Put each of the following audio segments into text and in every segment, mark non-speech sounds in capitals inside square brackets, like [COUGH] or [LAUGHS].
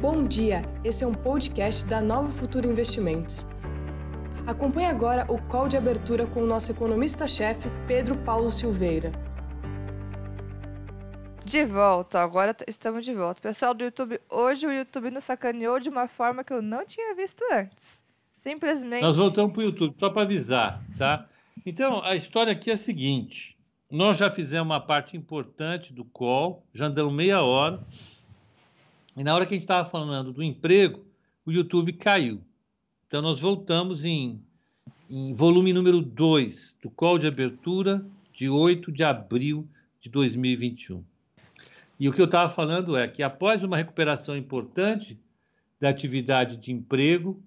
Bom dia, esse é um podcast da Nova Futura Investimentos. Acompanhe agora o call de abertura com o nosso economista-chefe, Pedro Paulo Silveira. De volta, agora estamos de volta. Pessoal do YouTube, hoje o YouTube nos sacaneou de uma forma que eu não tinha visto antes. Simplesmente. Nós voltamos para o YouTube, só para avisar, tá? Então, a história aqui é a seguinte: nós já fizemos uma parte importante do call, já andamos meia hora. E na hora que a gente estava falando do emprego, o YouTube caiu. Então, nós voltamos em, em volume número 2 do call de abertura de 8 de abril de 2021. E o que eu estava falando é que após uma recuperação importante da atividade de emprego,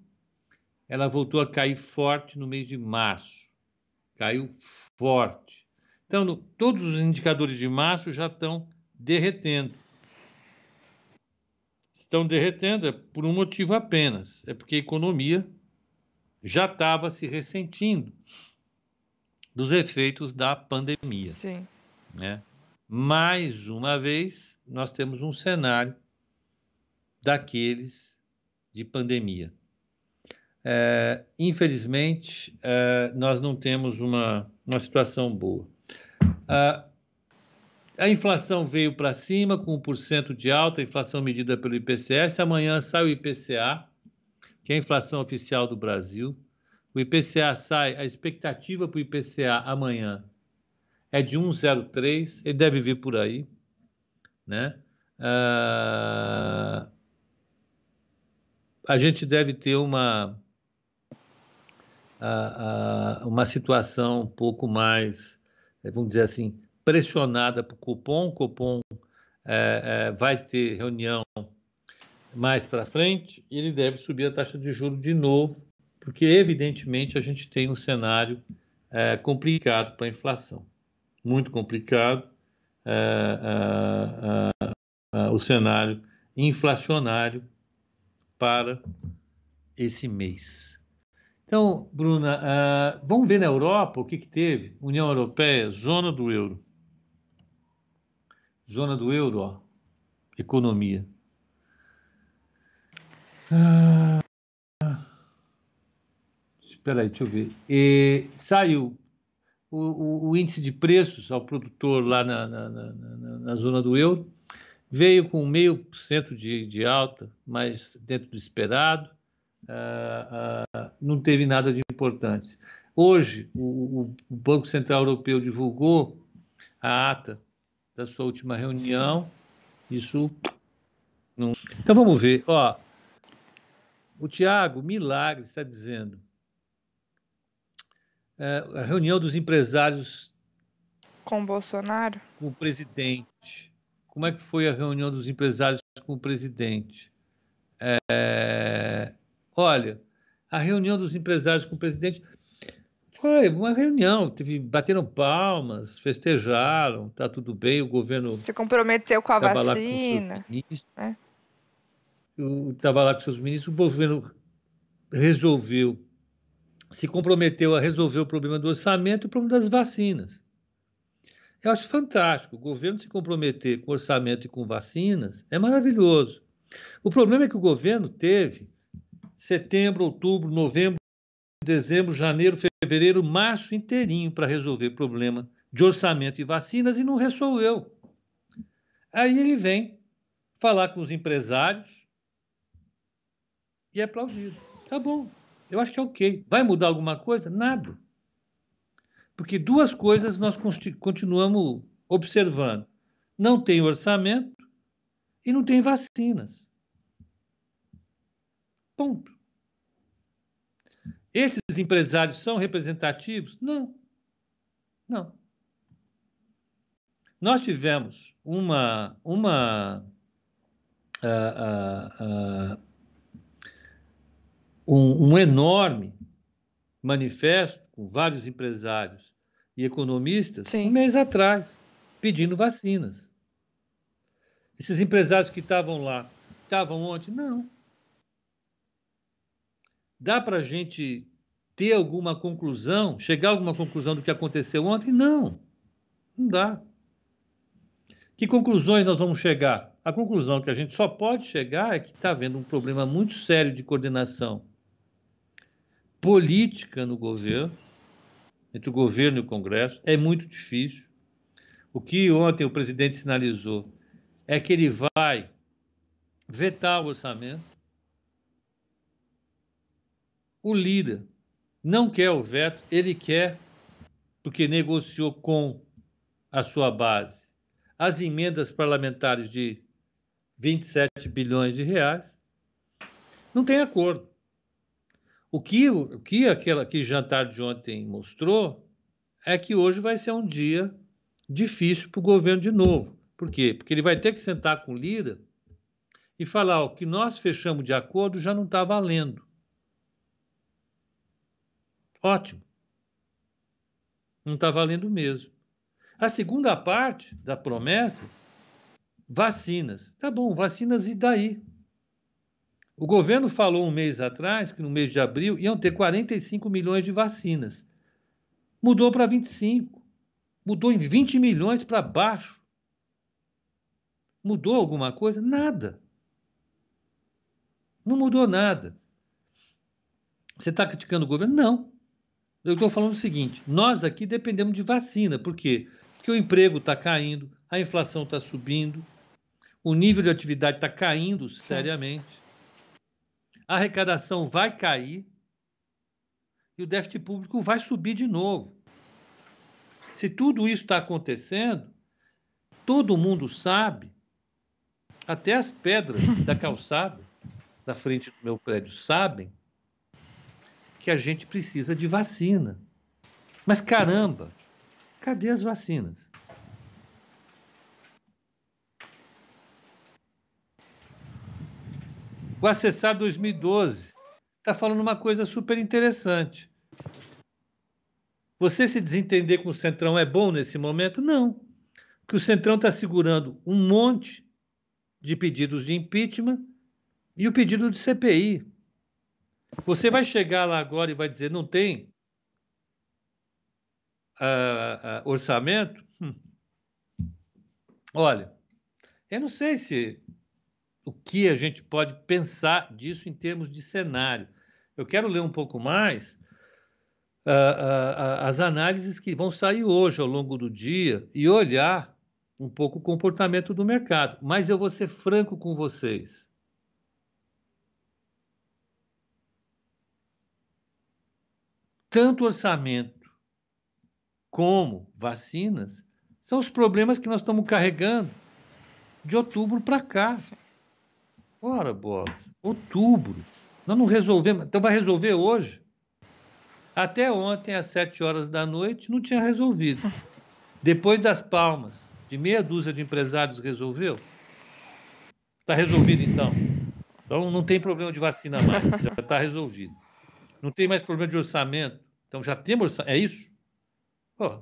ela voltou a cair forte no mês de março. Caiu forte. Então, no, todos os indicadores de março já estão derretendo. Estão derretendo é por um motivo apenas, é porque a economia já estava se ressentindo dos efeitos da pandemia. Sim. Né? Mais uma vez, nós temos um cenário daqueles de pandemia. É, infelizmente, é, nós não temos uma, uma situação boa. A, a inflação veio para cima com 1% de alta, inflação medida pelo IPCS. Amanhã sai o IPCA, que é a inflação oficial do Brasil. O IPCA sai, a expectativa para o IPCA amanhã é de 1,03, ele deve vir por aí. Né? Ah, a gente deve ter uma, uma situação um pouco mais, eh, vamos dizer assim, pressionada para o cupom. É, é, vai ter reunião mais para frente e ele deve subir a taxa de juros de novo, porque evidentemente a gente tem um cenário é, complicado para a inflação, muito complicado o cenário inflacionário para esse mês. Então, Bruna, vamos ver na Europa o que, que teve? União Europeia, zona do euro. Zona do euro, ó, economia. Ah, espera aí, deixa eu ver. E saiu o, o, o, índice de preços ao produtor lá na, na, na, na zona do euro, veio com meio por cento de, alta, mas dentro do esperado. Uh, uh, não teve nada de importante. Hoje, o, o, Banco Central Europeu divulgou a ata da sua última reunião. Isso não. Então vamos ver. Ó, o Tiago Milagre está dizendo é, a reunião dos empresários com Bolsonaro, com o presidente. Como é que foi a reunião dos empresários com o presidente? É, Olha, a reunião dos empresários com o presidente foi uma reunião, teve, bateram palmas, festejaram, tá tudo bem, o governo se comprometeu com a vacina. É. Estava lá com seus ministros, o governo resolveu, se comprometeu a resolver o problema do orçamento e o problema das vacinas. Eu acho fantástico. O governo se comprometer com orçamento e com vacinas é maravilhoso. O problema é que o governo teve setembro, outubro, novembro, dezembro, janeiro, fevereiro, março inteirinho para resolver problema de orçamento e vacinas e não resolveu. Aí ele vem falar com os empresários e é aplaudido. Tá bom, eu acho que é ok. Vai mudar alguma coisa? Nada. Porque duas coisas nós continuamos observando: não tem orçamento e não tem vacinas. Ponto. Esses empresários são representativos? Não. Não. Nós tivemos uma, uma uh, uh, uh, um, um enorme manifesto com vários empresários e economistas Sim. um mês atrás, pedindo vacinas. Esses empresários que estavam lá, estavam ontem? Não. Dá para a gente ter alguma conclusão, chegar a alguma conclusão do que aconteceu ontem? Não, não dá. Que conclusões nós vamos chegar? A conclusão que a gente só pode chegar é que está havendo um problema muito sério de coordenação política no governo, entre o governo e o Congresso. É muito difícil. O que ontem o presidente sinalizou é que ele vai vetar o orçamento. O líder não quer o veto, ele quer, porque negociou com a sua base as emendas parlamentares de 27 bilhões de reais. Não tem acordo. O que, o que aquela que jantar de ontem mostrou é que hoje vai ser um dia difícil para o governo de novo. Por quê? Porque ele vai ter que sentar com o Lira e falar: o que nós fechamos de acordo já não está valendo. Ótimo. Não está valendo mesmo. A segunda parte da promessa, vacinas. Tá bom, vacinas e daí? O governo falou um mês atrás que no mês de abril iam ter 45 milhões de vacinas. Mudou para 25. Mudou em 20 milhões para baixo. Mudou alguma coisa? Nada. Não mudou nada. Você está criticando o governo? Não. Eu estou falando o seguinte: nós aqui dependemos de vacina. Por quê? Porque o emprego está caindo, a inflação está subindo, o nível de atividade está caindo seriamente, a arrecadação vai cair e o déficit público vai subir de novo. Se tudo isso está acontecendo, todo mundo sabe, até as pedras da calçada da frente do meu prédio sabem que a gente precisa de vacina. Mas caramba, Cadê as vacinas? O Acessar 2012 está falando uma coisa super interessante. Você se desentender com o Centrão é bom nesse momento? Não. Porque o Centrão está segurando um monte de pedidos de impeachment e o pedido de CPI. Você vai chegar lá agora e vai dizer: não tem uh, uh, orçamento, hum. olha, eu não sei se o que a gente pode pensar disso em termos de cenário. Eu quero ler um pouco mais uh, as análises que vão sair hoje ao longo do dia e olhar um pouco o comportamento do mercado. Mas eu vou ser franco com vocês. Tanto orçamento como vacinas, são os problemas que nós estamos carregando de outubro para cá. Ora, bolas, outubro. Nós não resolvemos. Então vai resolver hoje. Até ontem, às sete horas da noite, não tinha resolvido. [LAUGHS] Depois das palmas de meia dúzia de empresários resolveu. Está resolvido então. Então não tem problema de vacina mais, já está resolvido. Não tem mais problema de orçamento. Então já temos. É isso? Pô,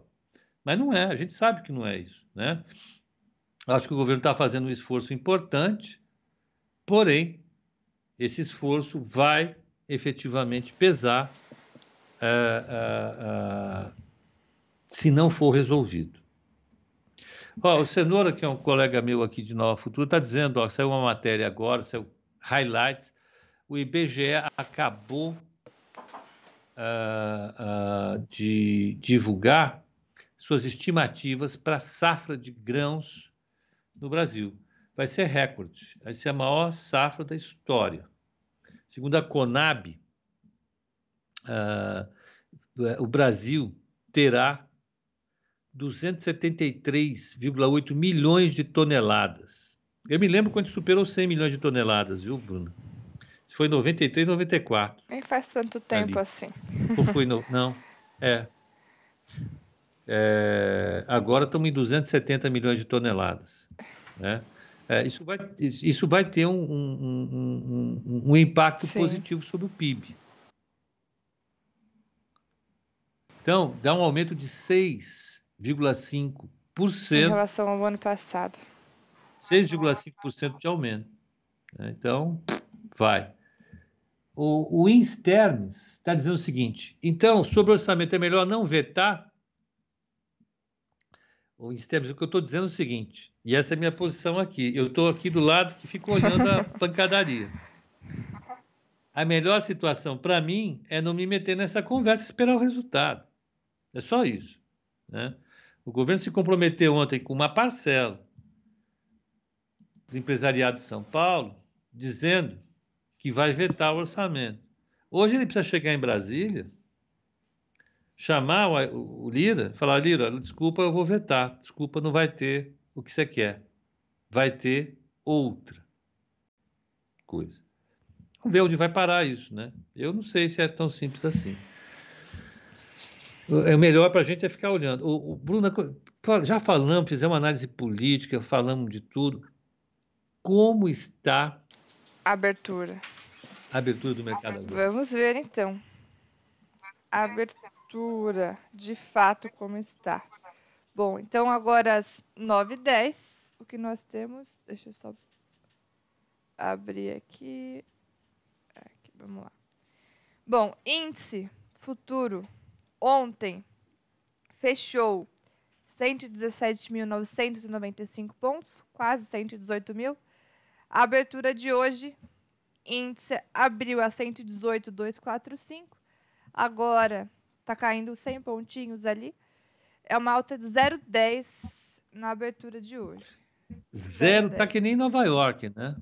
mas não é, a gente sabe que não é isso, né? Acho que o governo está fazendo um esforço importante, porém, esse esforço vai efetivamente pesar uh, uh, uh, se não for resolvido. O Cenoura, que é um colega meu aqui de Nova Futura, está dizendo, ó, saiu uma matéria agora, saiu highlights, o IBGE acabou uh, uh, de divulgar suas estimativas para a safra de grãos no Brasil. Vai ser recorde, vai ser a maior safra da história. Segundo a Conab, uh, o Brasil terá 273,8 milhões de toneladas. Eu me lembro quando superou 100 milhões de toneladas, viu, Bruno? Foi 93, 94. Nem faz tanto tempo ali. assim. [LAUGHS] Ou foi no... Não, é. é. Agora estamos em 270 milhões de toneladas. Né? É, isso, vai, isso vai ter um, um, um, um impacto Sim. positivo sobre o PIB. Então, dá um aumento de 6,5%. Em relação ao ano passado. 6,5% de aumento. Né? Então, vai. O, o Instermes está dizendo o seguinte: então, sobre o orçamento, é melhor não vetar o Esteves, o que eu estou dizendo é o seguinte, e essa é a minha posição aqui. Eu estou aqui do lado que fico olhando a [LAUGHS] pancadaria. A melhor situação para mim é não me meter nessa conversa e esperar o resultado. É só isso. Né? O governo se comprometeu ontem com uma parcela do empresariado de São Paulo, dizendo que vai vetar o orçamento. Hoje ele precisa chegar em Brasília, chamar o, o Lira, falar: Lira, desculpa, eu vou vetar. Desculpa, não vai ter o que você quer. Vai ter outra coisa. Vamos ver onde vai parar isso, né? Eu não sei se é tão simples assim. É melhor para a gente é ficar olhando. O, o Bruno, já falamos, fizemos análise política, falamos de tudo. Como está a abertura? Abertura do mercado agora. Vamos ver então. Abertura, de fato, como está. Bom, então agora às 9h10, o que nós temos. Deixa eu só abrir aqui. Vamos lá. Bom, índice futuro ontem fechou 117.995 pontos, quase 118 mil. A abertura de hoje, índice abriu a 118.245. Agora tá caindo 100 pontinhos ali. É uma alta de 0,10 na abertura de hoje. Zero, tá que nem Nova York, né?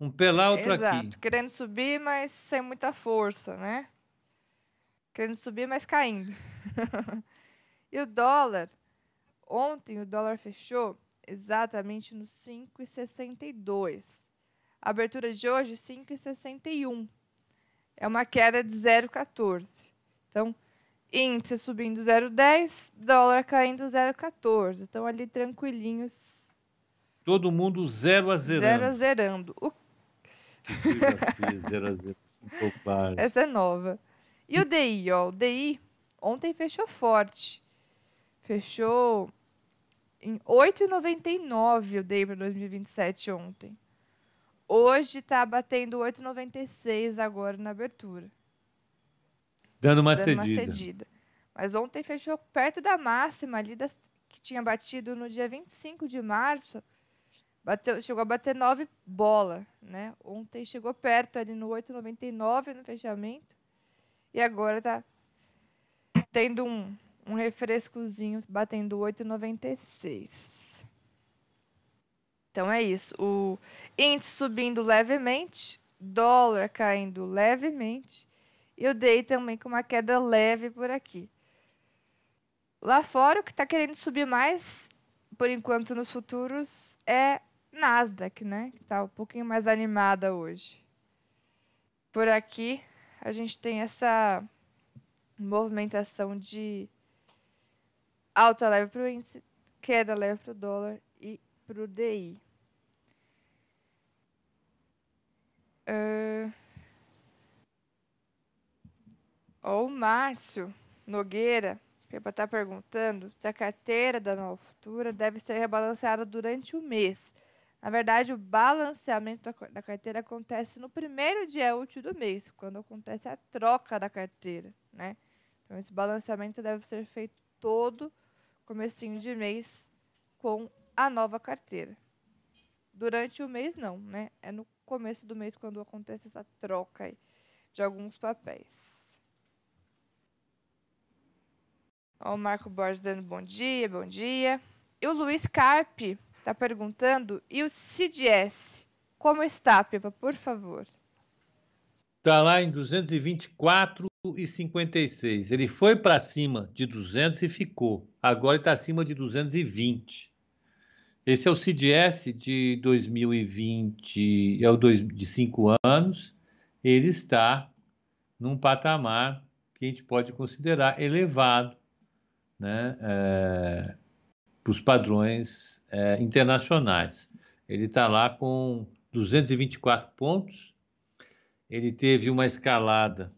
Um pé lá, outro Exato. aqui. Querendo subir, mas sem muita força, né? Querendo subir, mas caindo. [LAUGHS] e o dólar, ontem o dólar fechou exatamente no 5,62. A abertura de hoje, 5,61. É uma queda de 0,14. Então, índice subindo 0,10, dólar caindo 0,14. Estão ali tranquilinhos. Todo mundo zero a zerando. Zero a zerando. O [LAUGHS] zero a zero. Essa é nova. E o DI, ó, o DI ontem fechou forte. Fechou em 8,99 o DI para 2027 ontem. Hoje está batendo 8,96 agora na abertura. Dando uma, Dando cedida. uma cedida. Mas ontem fechou perto da máxima ali das, que tinha batido no dia 25 de março. Bateu, chegou a bater 9 bola, né? Ontem chegou perto ali no 8,99 no fechamento. E agora tá tendo um, um refrescozinho batendo 8,96. Então é isso. O índice subindo levemente, dólar caindo levemente e o DI também com uma queda leve por aqui. Lá fora, o que está querendo subir mais, por enquanto, nos futuros é Nasdaq, né? Que está um pouquinho mais animada hoje. Por aqui, a gente tem essa movimentação de alta leve para o índice, queda leve para o dólar para o DI. Uh... O Márcio Nogueira está perguntando se a carteira da Nova Futura deve ser rebalanceada durante o mês. Na verdade, o balanceamento da, da carteira acontece no primeiro dia útil do mês, quando acontece a troca da carteira, né? Então, esse balanceamento deve ser feito todo comecinho de mês com a nova carteira. Durante o mês, não, né? É no começo do mês quando acontece essa troca de alguns papéis. O Marco Borges dando bom dia, bom dia. E o Luiz Carpe Está perguntando. E o CDS? Como está, Pepa, por favor? Está lá em 224,56. Ele foi para cima de 200 e ficou. Agora está acima de 220. Esse é o CDS de 2020, é o de 5 anos. Ele está num patamar que a gente pode considerar elevado, né? É, para os padrões é, internacionais. Ele está lá com 224 pontos. Ele teve uma escalada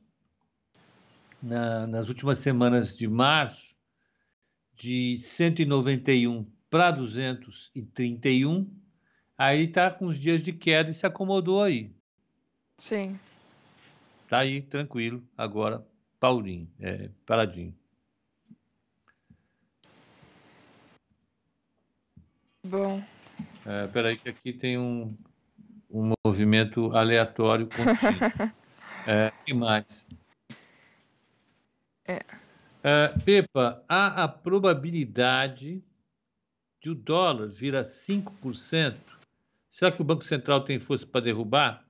na, nas últimas semanas de março de 191 para 231. Aí está com os dias de queda e se acomodou aí. Sim. Está aí, tranquilo, agora, Paulinho, é, paradinho. Bom. É, peraí que aqui tem um, um movimento aleatório contínuo. [LAUGHS] é, que mais? É. é. Pepa, há a probabilidade de o dólar vir a 5%? Será que o Banco Central tem força para derrubar?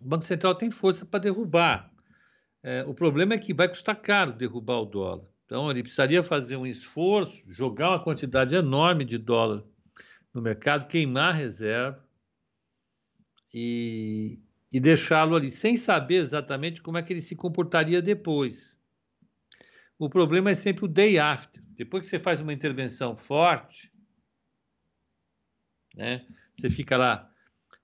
O Banco Central tem força para derrubar. É, o problema é que vai custar caro derrubar o dólar. Então, ele precisaria fazer um esforço, jogar uma quantidade enorme de dólar no mercado, queimar a reserva e, e deixá-lo ali, sem saber exatamente como é que ele se comportaria depois. O problema é sempre o day after. Depois que você faz uma intervenção forte, né, você fica lá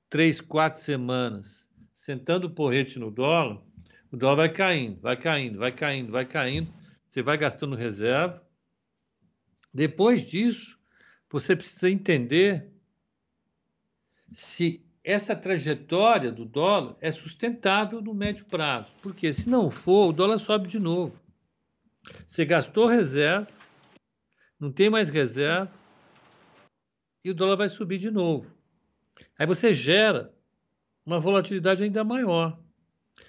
três, quatro semanas sentando o porrete no dólar, o dólar vai caindo, vai caindo, vai caindo, vai caindo, você vai gastando reserva. Depois disso, você precisa entender se essa trajetória do dólar é sustentável no médio prazo. Porque se não for, o dólar sobe de novo. Você gastou reserva, não tem mais reserva, e o dólar vai subir de novo. Aí você gera uma volatilidade ainda maior.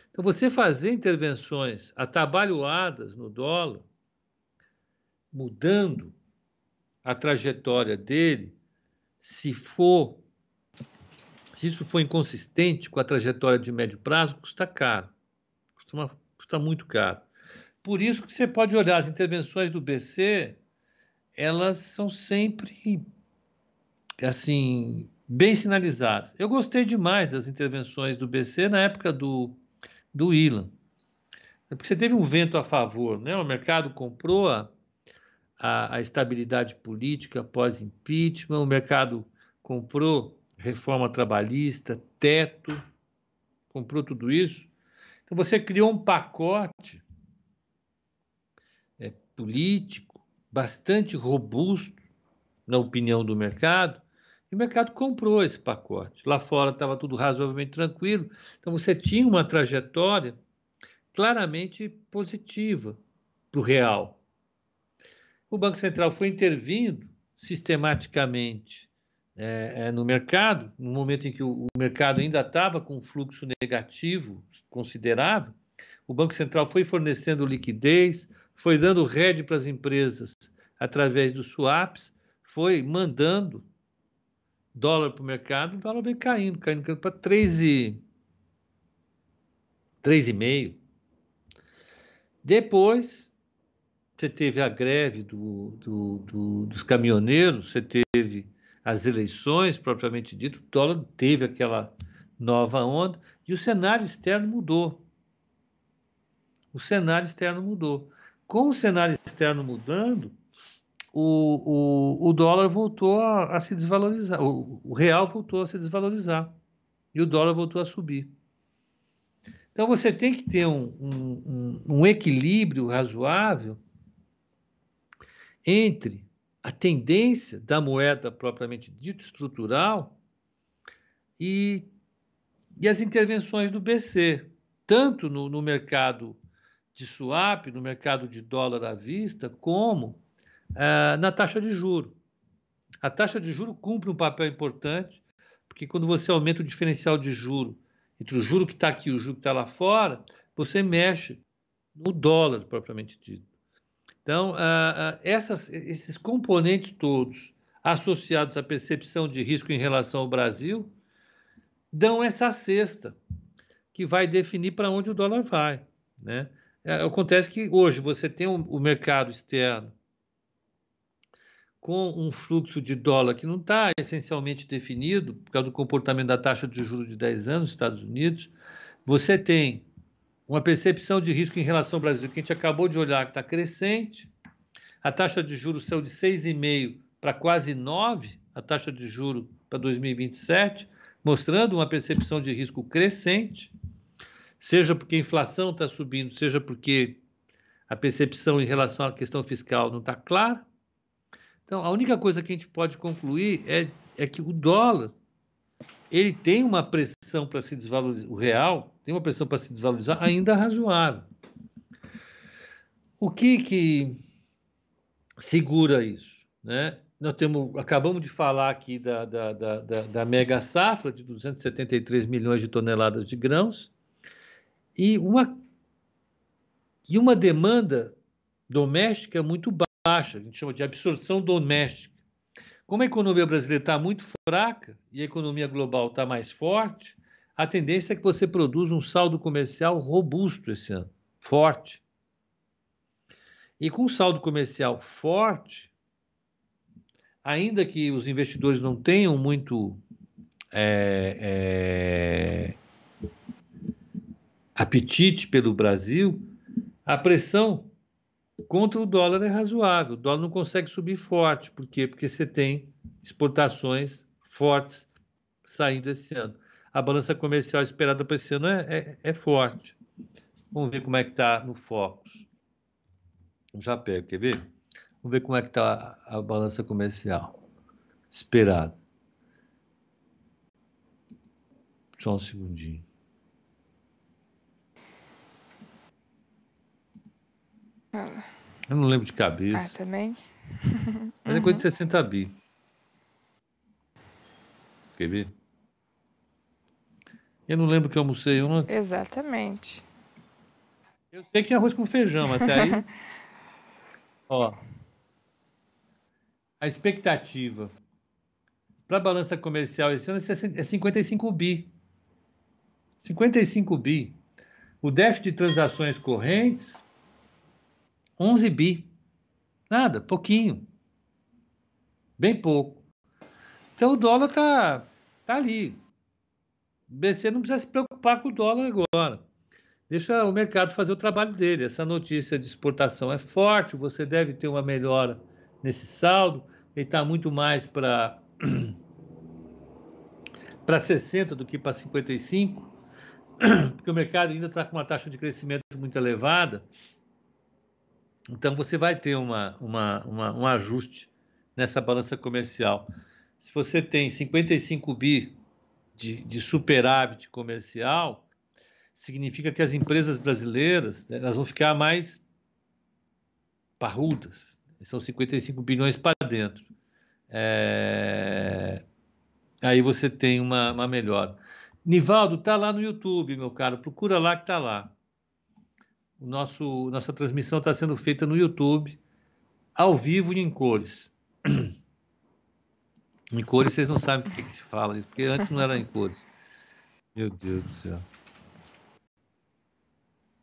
Então, você fazer intervenções atabalhoadas no dólar, mudando a trajetória dele, se for, se isso for inconsistente com a trajetória de médio prazo, custa caro, custa, custa muito caro. Por isso que você pode olhar as intervenções do BC, elas são sempre assim bem sinalizadas. Eu gostei demais das intervenções do BC na época do do Ilan. É porque você teve um vento a favor, né? O mercado comprou a, a, a estabilidade política pós-impeachment, o mercado comprou reforma trabalhista, teto, comprou tudo isso. Então você criou um pacote é, político bastante robusto, na opinião do mercado, e o mercado comprou esse pacote. Lá fora estava tudo razoavelmente tranquilo. Então você tinha uma trajetória claramente positiva para o real. O Banco Central foi intervindo sistematicamente é, é, no mercado, no momento em que o, o mercado ainda estava com um fluxo negativo considerável. O Banco Central foi fornecendo liquidez, foi dando rede para as empresas através dos swaps, foi mandando dólar para o mercado, o dólar vem caindo, caindo, caindo para 3,5. Depois, você teve a greve do, do, do, dos caminhoneiros, você teve as eleições, propriamente dito, o dólar teve aquela nova onda e o cenário externo mudou. O cenário externo mudou. Com o cenário externo mudando, o, o, o dólar voltou a, a se desvalorizar, o, o, real voltou a se desvalorizar e o dólar voltou a subir. Então você tem que ter um, um, um equilíbrio razoável entre a tendência da moeda propriamente dita estrutural e, e as intervenções do BC, tanto no, no mercado de swap, no mercado de dólar à vista, como uh, na taxa de juro. A taxa de juro cumpre um papel importante, porque quando você aumenta o diferencial de juro entre o juro que está aqui e o juro que está lá fora, você mexe no dólar propriamente dito. Então, uh, uh, essas, esses componentes todos associados à percepção de risco em relação ao Brasil dão essa cesta que vai definir para onde o dólar vai. Né? É, acontece que hoje você tem o, o mercado externo com um fluxo de dólar que não está essencialmente definido, por causa do comportamento da taxa de juros de 10 anos nos Estados Unidos, você tem uma percepção de risco em relação ao Brasil, que a gente acabou de olhar, que está crescente, a taxa de juros saiu de 6,5% para quase 9%, a taxa de juros para 2027, mostrando uma percepção de risco crescente, seja porque a inflação está subindo, seja porque a percepção em relação à questão fiscal não está clara, então, a única coisa que a gente pode concluir é, é que o dólar ele tem uma pressão para se desvalorizar, o real tem uma pressão para se desvalorizar ainda razoável. O que que segura isso? Né? nós temos, acabamos de falar aqui da, da, da, da, da mega safra de 273 milhões de toneladas de grãos e uma, e uma demanda doméstica muito baixa, a gente chama de absorção doméstica. Como a economia brasileira está muito fraca e a economia global está mais forte, a tendência é que você produza um saldo comercial robusto esse ano, forte. E com saldo comercial forte, ainda que os investidores não tenham muito é, é, apetite pelo Brasil, a pressão contra o dólar é razoável. O dólar não consegue subir forte. Por quê? Porque você tem exportações fortes saindo esse ano. A balança comercial esperada para esse ano é, é, é forte. Vamos ver como é que está no Focus. Já pego, quer ver? Vamos ver como é que está a, balança comercial esperada. Só um segundinho. Eu não lembro de cabeça. Ah, também? [LAUGHS] Mas é coisa de 60 bi. Quer ver? Eu não lembro que eu almocei uma. Exatamente. Eu sei que é arroz com feijão, até aí. [LAUGHS] Ó. A expectativa para a balança comercial esse ano é 55 é bi. 55 bi. O déficit de transações correntes, 11 bi. Nada, pouquinho. Bem pouco. Então o dólar tá, tá ali. O BC não precisa se preocupar com o dólar agora. Deixa o mercado fazer o trabalho dele. Essa notícia de exportação é forte, você deve ter uma melhora nesse saldo. Ele está muito mais para para 60 do que para 55, [CLEARS THROAT] porque o mercado ainda está com uma taxa de crescimento muito elevada. Então você vai ter uma, uma, uma, um ajuste nessa balança comercial. Se você tem 55 bi de, de superávit comercial, significa que as empresas brasileiras né, elas vão ficar mais parrudas. São 55 bilhões para dentro. É... Aí você tem uma, uma melhora. Nivaldo, tá lá no YouTube, meu caro. Procura lá que tá lá. O nosso, nossa transmissão está sendo feita no YouTube, ao vivo e em cores. [CLEARS THROAT] Em cores vocês não sabem por que, que se fala isso, porque antes não era em cores. Meu Deus do céu.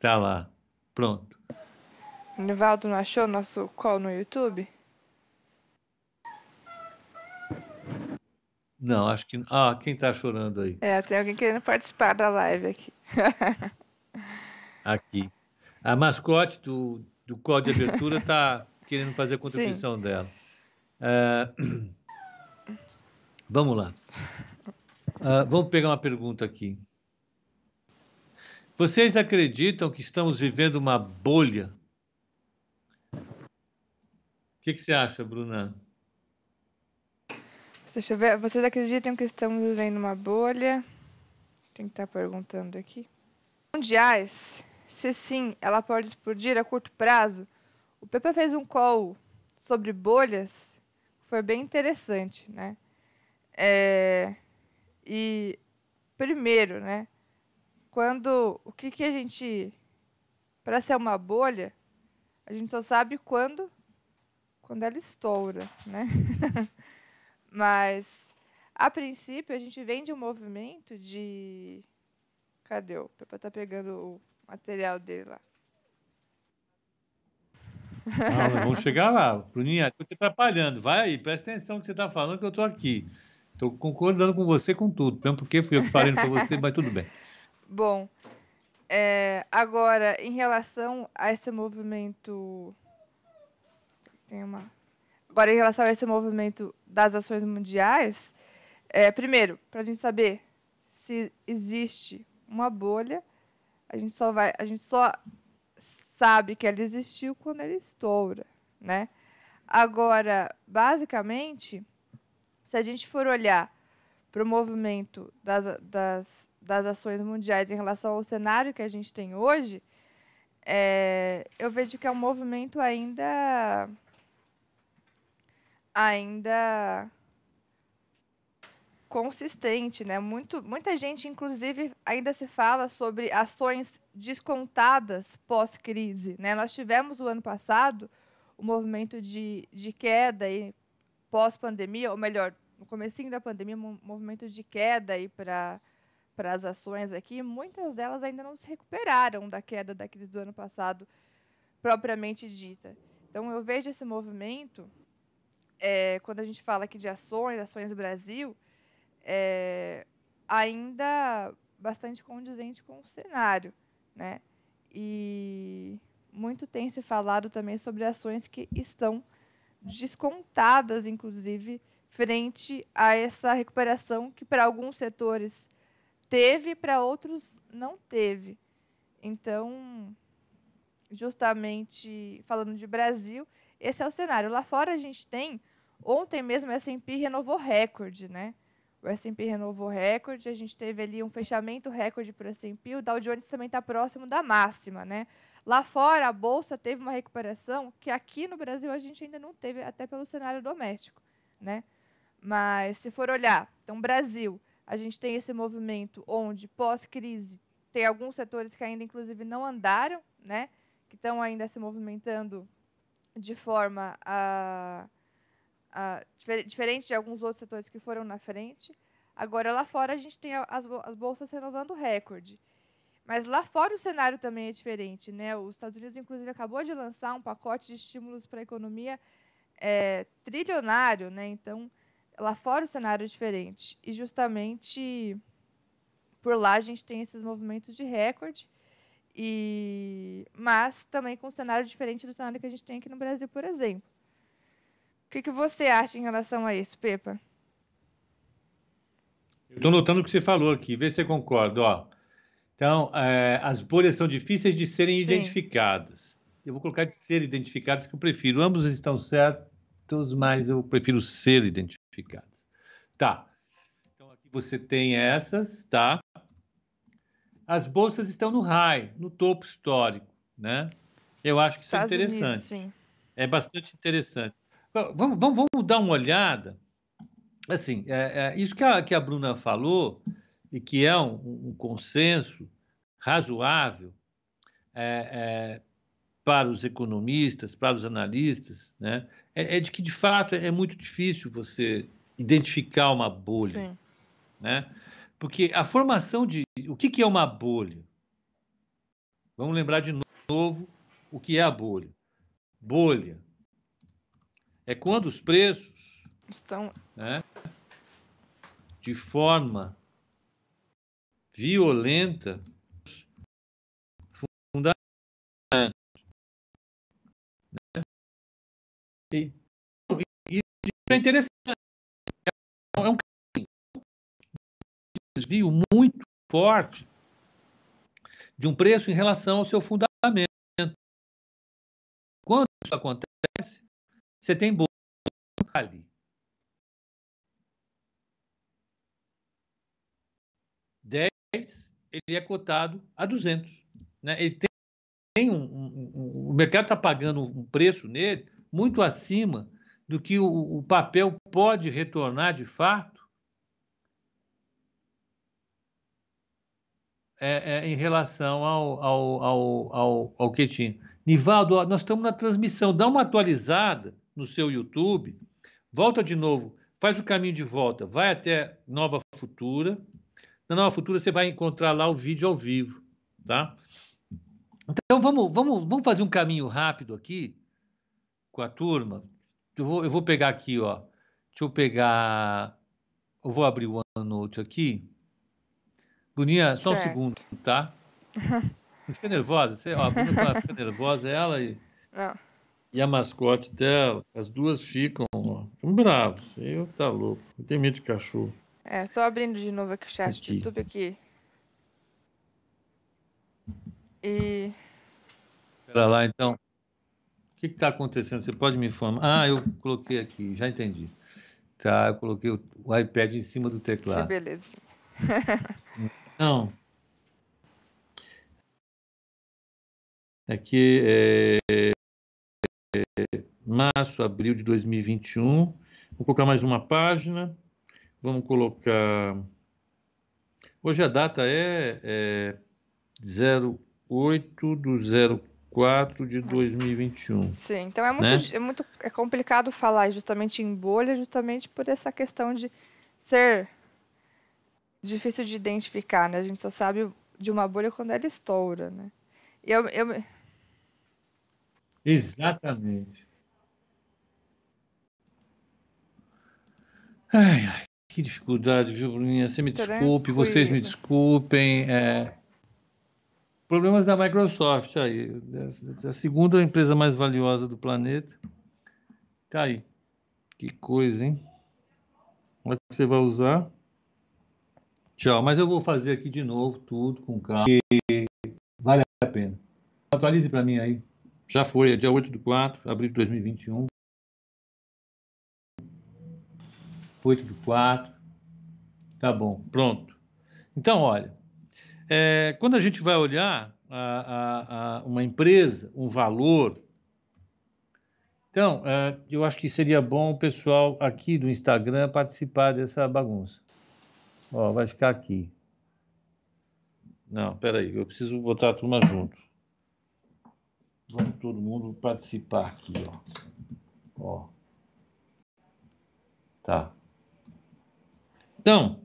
Tá lá. Pronto. Nivaldo não achou nosso call no YouTube? Não, acho que. Ah, quem tá chorando aí? É, tem alguém querendo participar da live aqui. [LAUGHS] aqui. A mascote do, do call de abertura tá [LAUGHS] querendo fazer a contribuição Sim. dela. É... [CLEARS THROAT] Vamos lá. Uh, vamos pegar uma pergunta aqui. Vocês acreditam que estamos vivendo uma bolha? O que, que você acha, Bruna? Deixa eu ver. Vocês acreditam que estamos vivendo uma bolha? Tem que estar perguntando aqui. Mundiais. Se sim, ela pode explodir a curto prazo? O Pepe fez um call sobre bolhas. Foi bem interessante, né? É... E primeiro, né? quando o que que a gente para ser uma bolha, a gente só sabe quando quando ela estoura, né? [LAUGHS] Mas a princípio a gente vem de um movimento de cadê o Pepa tá pegando o material dele lá. Não, vamos chegar lá. [LAUGHS] Bruninha, tô te atrapalhando. Vai aí, presta atenção no que você está falando, que eu estou aqui. Estou concordando com você com tudo. Mesmo porque fui eu que falei para você, mas tudo bem. [LAUGHS] Bom, é, agora, em relação a esse movimento. Tem uma. Agora, em relação a esse movimento das ações mundiais, é, primeiro, para a gente saber se existe uma bolha, a gente só vai, a gente só sabe que ela existiu quando ela estoura, né? Agora, basicamente, se a gente for olhar para o movimento das, das das ações mundiais em relação ao cenário que a gente tem hoje, é, eu vejo que é um movimento ainda ainda consistente, né? Muito, muita gente, inclusive, ainda se fala sobre ações descontadas pós-crise, né? Nós tivemos o ano passado o movimento de, de queda e pós-pandemia, ou melhor, no comecinho da pandemia, um movimento de queda aí para para as ações aqui, muitas delas ainda não se recuperaram da queda da crise do ano passado, propriamente dita. Então, eu vejo esse movimento, é, quando a gente fala aqui de ações, ações Brasil, é, ainda bastante condizente com o cenário, né? E muito tem se falado também sobre ações que estão descontadas, inclusive, frente a essa recuperação que para alguns setores teve, para outros não teve. Então, justamente falando de Brasil, esse é o cenário. Lá fora a gente tem, ontem mesmo a S&P renovou recorde, né? O S&P renovou recorde, a gente teve ali um fechamento recorde para o S&P, o Dow Jones também está próximo da máxima, né? Lá fora, a bolsa teve uma recuperação que aqui no Brasil a gente ainda não teve, até pelo cenário doméstico, né? Mas se for olhar, então Brasil, a gente tem esse movimento onde pós-crise tem alguns setores que ainda inclusive não andaram, né? Que estão ainda se movimentando de forma a Uh, diferente de alguns outros setores que foram na frente. Agora, lá fora, a gente tem as, as bolsas renovando recorde. Mas lá fora o cenário também é diferente. Né? Os Estados Unidos, inclusive, acabou de lançar um pacote de estímulos para a economia é, trilionário. Né? Então, lá fora o cenário é diferente. E justamente por lá a gente tem esses movimentos de recorde. E... Mas também com um cenário diferente do cenário que a gente tem aqui no Brasil, por exemplo. O que, que você acha em relação a isso, Pepa? Eu estou notando o que você falou aqui, vê se você concorda. Ó. Então, é, as bolhas são difíceis de serem Sim. identificadas. Eu vou colocar de ser identificadas, que eu prefiro. Ambos estão certos, mas eu prefiro ser identificadas. Tá. Então, aqui você tem essas, tá? As bolsas estão no high, no topo histórico, né? Eu acho que isso é interessante. Unidos, sim. É bastante interessante. Vamos, vamos, vamos dar uma olhada. Assim, é, é, isso que a, que a Bruna falou, e que é um, um consenso razoável é, é, para os economistas, para os analistas, né, é, é de que, de fato, é, muito difícil você identificar uma bolha. Sim. Né? Porque a formação de. O que, que é uma bolha? Vamos lembrar de novo o que é a bolha. Bolha é quando os preços estão né, de forma violenta fundamental né? e, e, é interessante. É um desvio muito forte de um preço em relação ao seu fundamento. Quando isso acontece você tem bolsa ali. 10, ele é cotado a 200. Né? Ele tem, tem um, um, um, o mercado está pagando um preço nele muito acima do que o, o papel pode retornar de fato é, é, em relação ao, ao, ao, ao, ao que tinha. Nivaldo, nós estamos na transmissão, dá uma atualizada no seu YouTube, volta de novo, faz o caminho de volta, vai até Nova Futura. Na Nova Futura você vai encontrar lá o vídeo ao vivo, tá? Então vamos, vamos, vamos fazer um caminho rápido aqui com a turma. Eu vou, eu vou pegar aqui, ó. Deixa eu pegar. Eu vou abrir o OneNote aqui. Boninha, só certo. um segundo, tá? [LAUGHS] Não fica nervosa? Você, ó, a Bruna fica nervosa, ela e. Não e a mascote dela, as duas ficam, ó, ficam bravos. Eu tá louco. Eu tenho medo de cachorro. É, tô abrindo de novo aqui o chat aqui. do YouTube aqui. E. Pera lá, então. O que está acontecendo? Você pode me informar? Ah, eu coloquei aqui, já entendi. Tá, eu coloquei o, o iPad em cima do teclado. Que beleza. [LAUGHS] Não. É que é, março, abril de 2021 Vou colocar mais uma página. Vamos colocar. Hoje a data é, é 08 do 04 de 2021. Sim, então é muito, né? é muito é complicado falar justamente em bolha, justamente por essa questão de ser difícil de identificar, né? A gente só sabe de uma bolha quando ela estoura, né? Eu, eu... Exatamente. Ai, ai, que dificuldade, viu, Bruninha? Você me desculpe, vocês me desculpem. É... Problemas da Microsoft aí. A segunda empresa mais valiosa do planeta. Tá aí. Que coisa, hein? Como é que você vai usar? Tchau. Mas eu vou fazer aqui de novo tudo com calma. E vale a pena. Atualize para mim aí. Já foi, é dia 8 de 4, abril de 2021. 8 do 4. Tá bom, pronto. Então, olha, é, quando a gente vai olhar a, a, a uma empresa, um valor, então, é, eu acho que seria bom o pessoal aqui do Instagram participar dessa bagunça. Ó, vai ficar aqui. Não, peraí, eu preciso botar a turma junto. Vamos todo mundo participar aqui, ó. Ó. Tá. Então,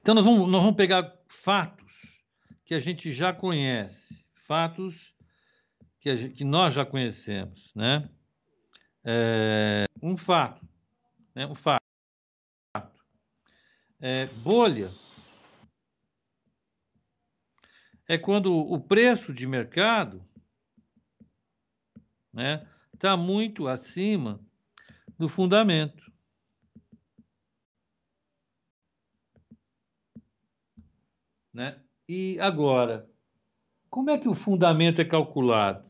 então nós, vamos, nós vamos pegar fatos que a gente já conhece, fatos que, gente, que nós já conhecemos, né? É, um fato, né? um fato. É, bolha é quando o preço de mercado né, está muito acima do fundamento. Né? E agora, como é que o fundamento é calculado?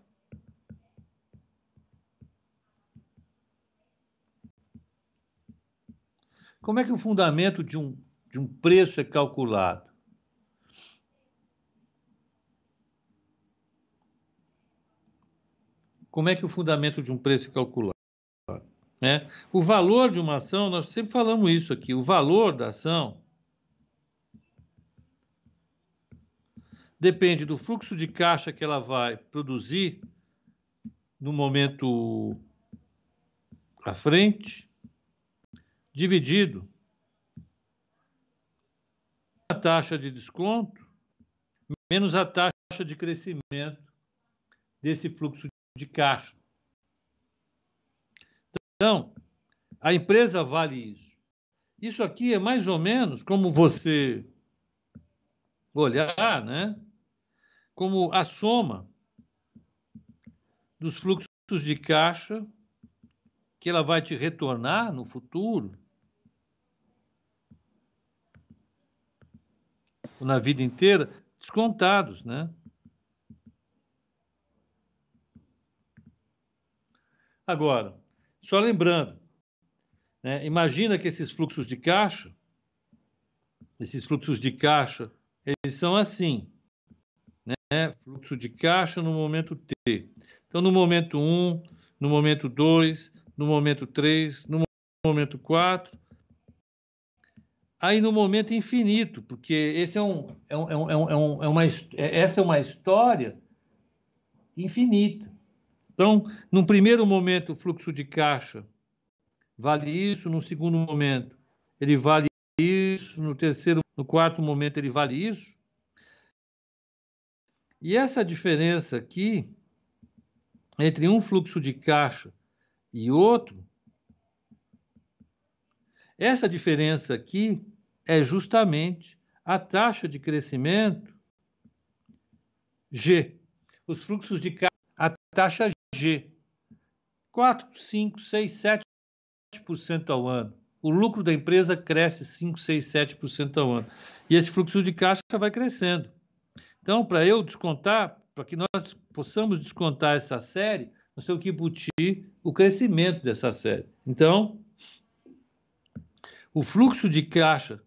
Como é que o fundamento de um, de um preço é calculado? Como é que o fundamento de um preço é calculado? Né? O valor de uma ação, nós sempre falamos isso aqui, o valor da ação depende do fluxo de caixa que ela vai produzir no momento à frente, dividido a taxa de desconto menos a taxa de crescimento desse fluxo de caixa. Então, a empresa vale isso. Isso aqui é mais ou menos como você olhar, né? Como a soma dos fluxos de caixa que ela vai te retornar no futuro, na vida inteira, descontados, né? Agora, só lembrando, né, imagina que esses fluxos de caixa, esses fluxos de caixa, eles são assim né? fluxo de caixa no momento T. Então, no momento 1, no momento 2, no momento 3, no momento 4, aí no momento infinito, porque esse é um, é, um, é, um, é, um, é uma, essa é uma história infinita. Então, no primeiro momento, o fluxo de caixa vale isso, no segundo momento, ele vale isso, no terceiro, no quarto momento, ele vale isso. E essa diferença aqui, entre um fluxo de caixa e outro, essa diferença aqui é justamente a taxa de crescimento G. Os fluxos de caixa, a taxa G. 4, 5, 6, 7% ao ano. O lucro da empresa cresce 5, 6, 7% ao ano. E esse fluxo de caixa vai crescendo. Então, para eu descontar, para que nós possamos descontar essa série, nós temos que embutir o crescimento dessa série. Então, o fluxo de caixa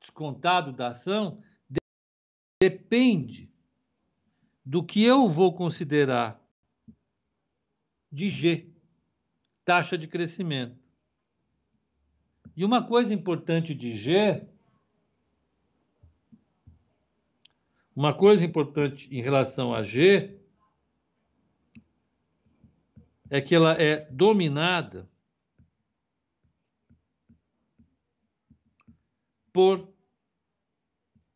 descontado da ação depende do que eu vou considerar de G, taxa de crescimento. E uma coisa importante de G, uma coisa importante em relação a G, é que ela é dominada por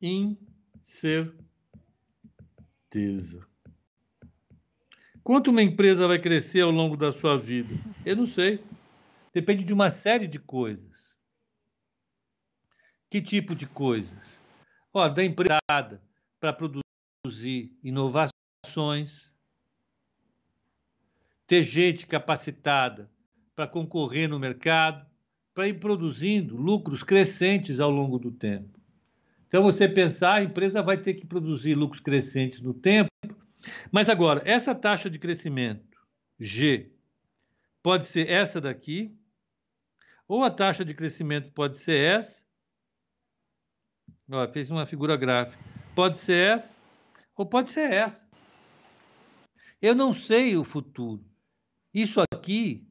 incerteza. Quanto uma empresa vai crescer ao longo da sua vida? Eu não sei. Depende de uma série de coisas. Que tipo de coisas? Ó, da empregada para produzir inovações, ter gente capacitada para concorrer no mercado, para ir produzindo lucros crescentes ao longo do tempo. Então, você pensar, a empresa vai ter que produzir lucros crescentes no tempo mas agora, essa taxa de crescimento G pode ser essa daqui, ou a taxa de crescimento pode ser essa. Ó, fez uma figura gráfica. Pode ser essa, ou pode ser essa. Eu não sei o futuro. Isso aqui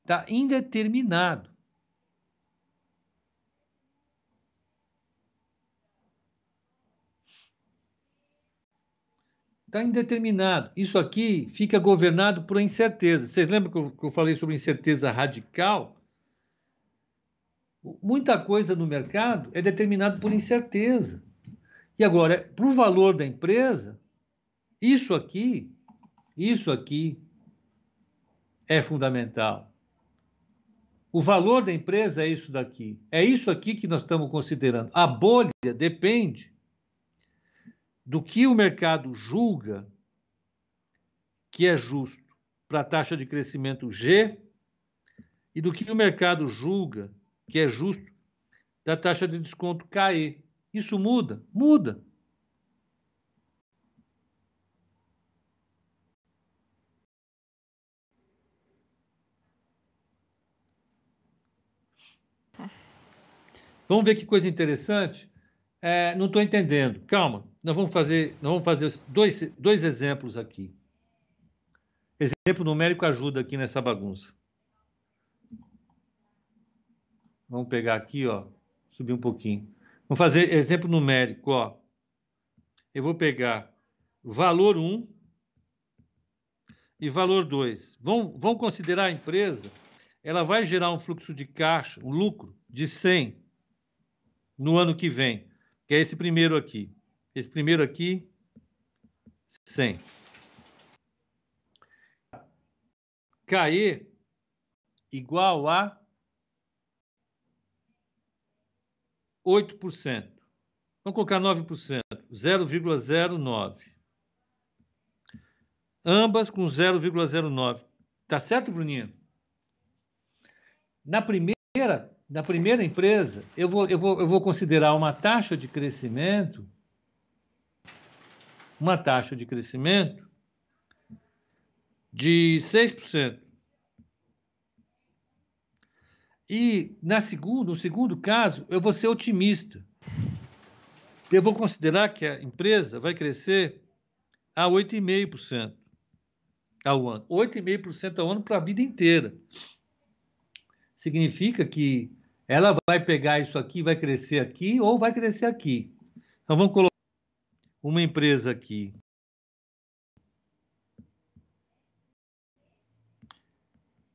está indeterminado. Está indeterminado. Isso aqui fica governado por incerteza. Vocês lembram que eu, que eu falei sobre incerteza radical? Muita coisa no mercado é determinado por incerteza. E agora, para o valor da empresa, isso aqui, isso aqui é fundamental. O valor da empresa é isso daqui. É isso aqui que nós estamos considerando. A bolha depende do que o mercado julga que é justo para a taxa de crescimento G e do que o mercado julga que é justo da taxa de desconto KE. Isso muda? Muda. Vamos ver que coisa interessante. É, não estou entendendo. Calma, nós vamos fazer, nós vamos fazer dois, dois exemplos aqui. Exemplo numérico ajuda aqui nessa bagunça. Vamos pegar aqui, ó, subir um pouquinho. Vamos fazer exemplo numérico, ó. Eu vou pegar valor 1 e valor 2. Vamos, vamos considerar a empresa, ela vai gerar um fluxo de caixa, um lucro de 100 no ano que vem que é esse primeiro aqui. Esse primeiro aqui, 100. KE igual a 8%. Vamos colocar 9%, 0,09. Ambas com 0,09. Tá certo, Bruninha? Na primeira, na primeira empresa, eu vou, eu, vou, eu vou considerar uma taxa de crescimento, uma taxa de crescimento de 6%. E na segundo, no segundo caso, eu vou ser otimista. Eu vou considerar que a empresa vai crescer a 8,5% ao ano. 8,5% ao ano para a vida inteira. Significa que ela vai pegar isso aqui, vai crescer aqui ou vai crescer aqui. Então vamos colocar uma empresa aqui.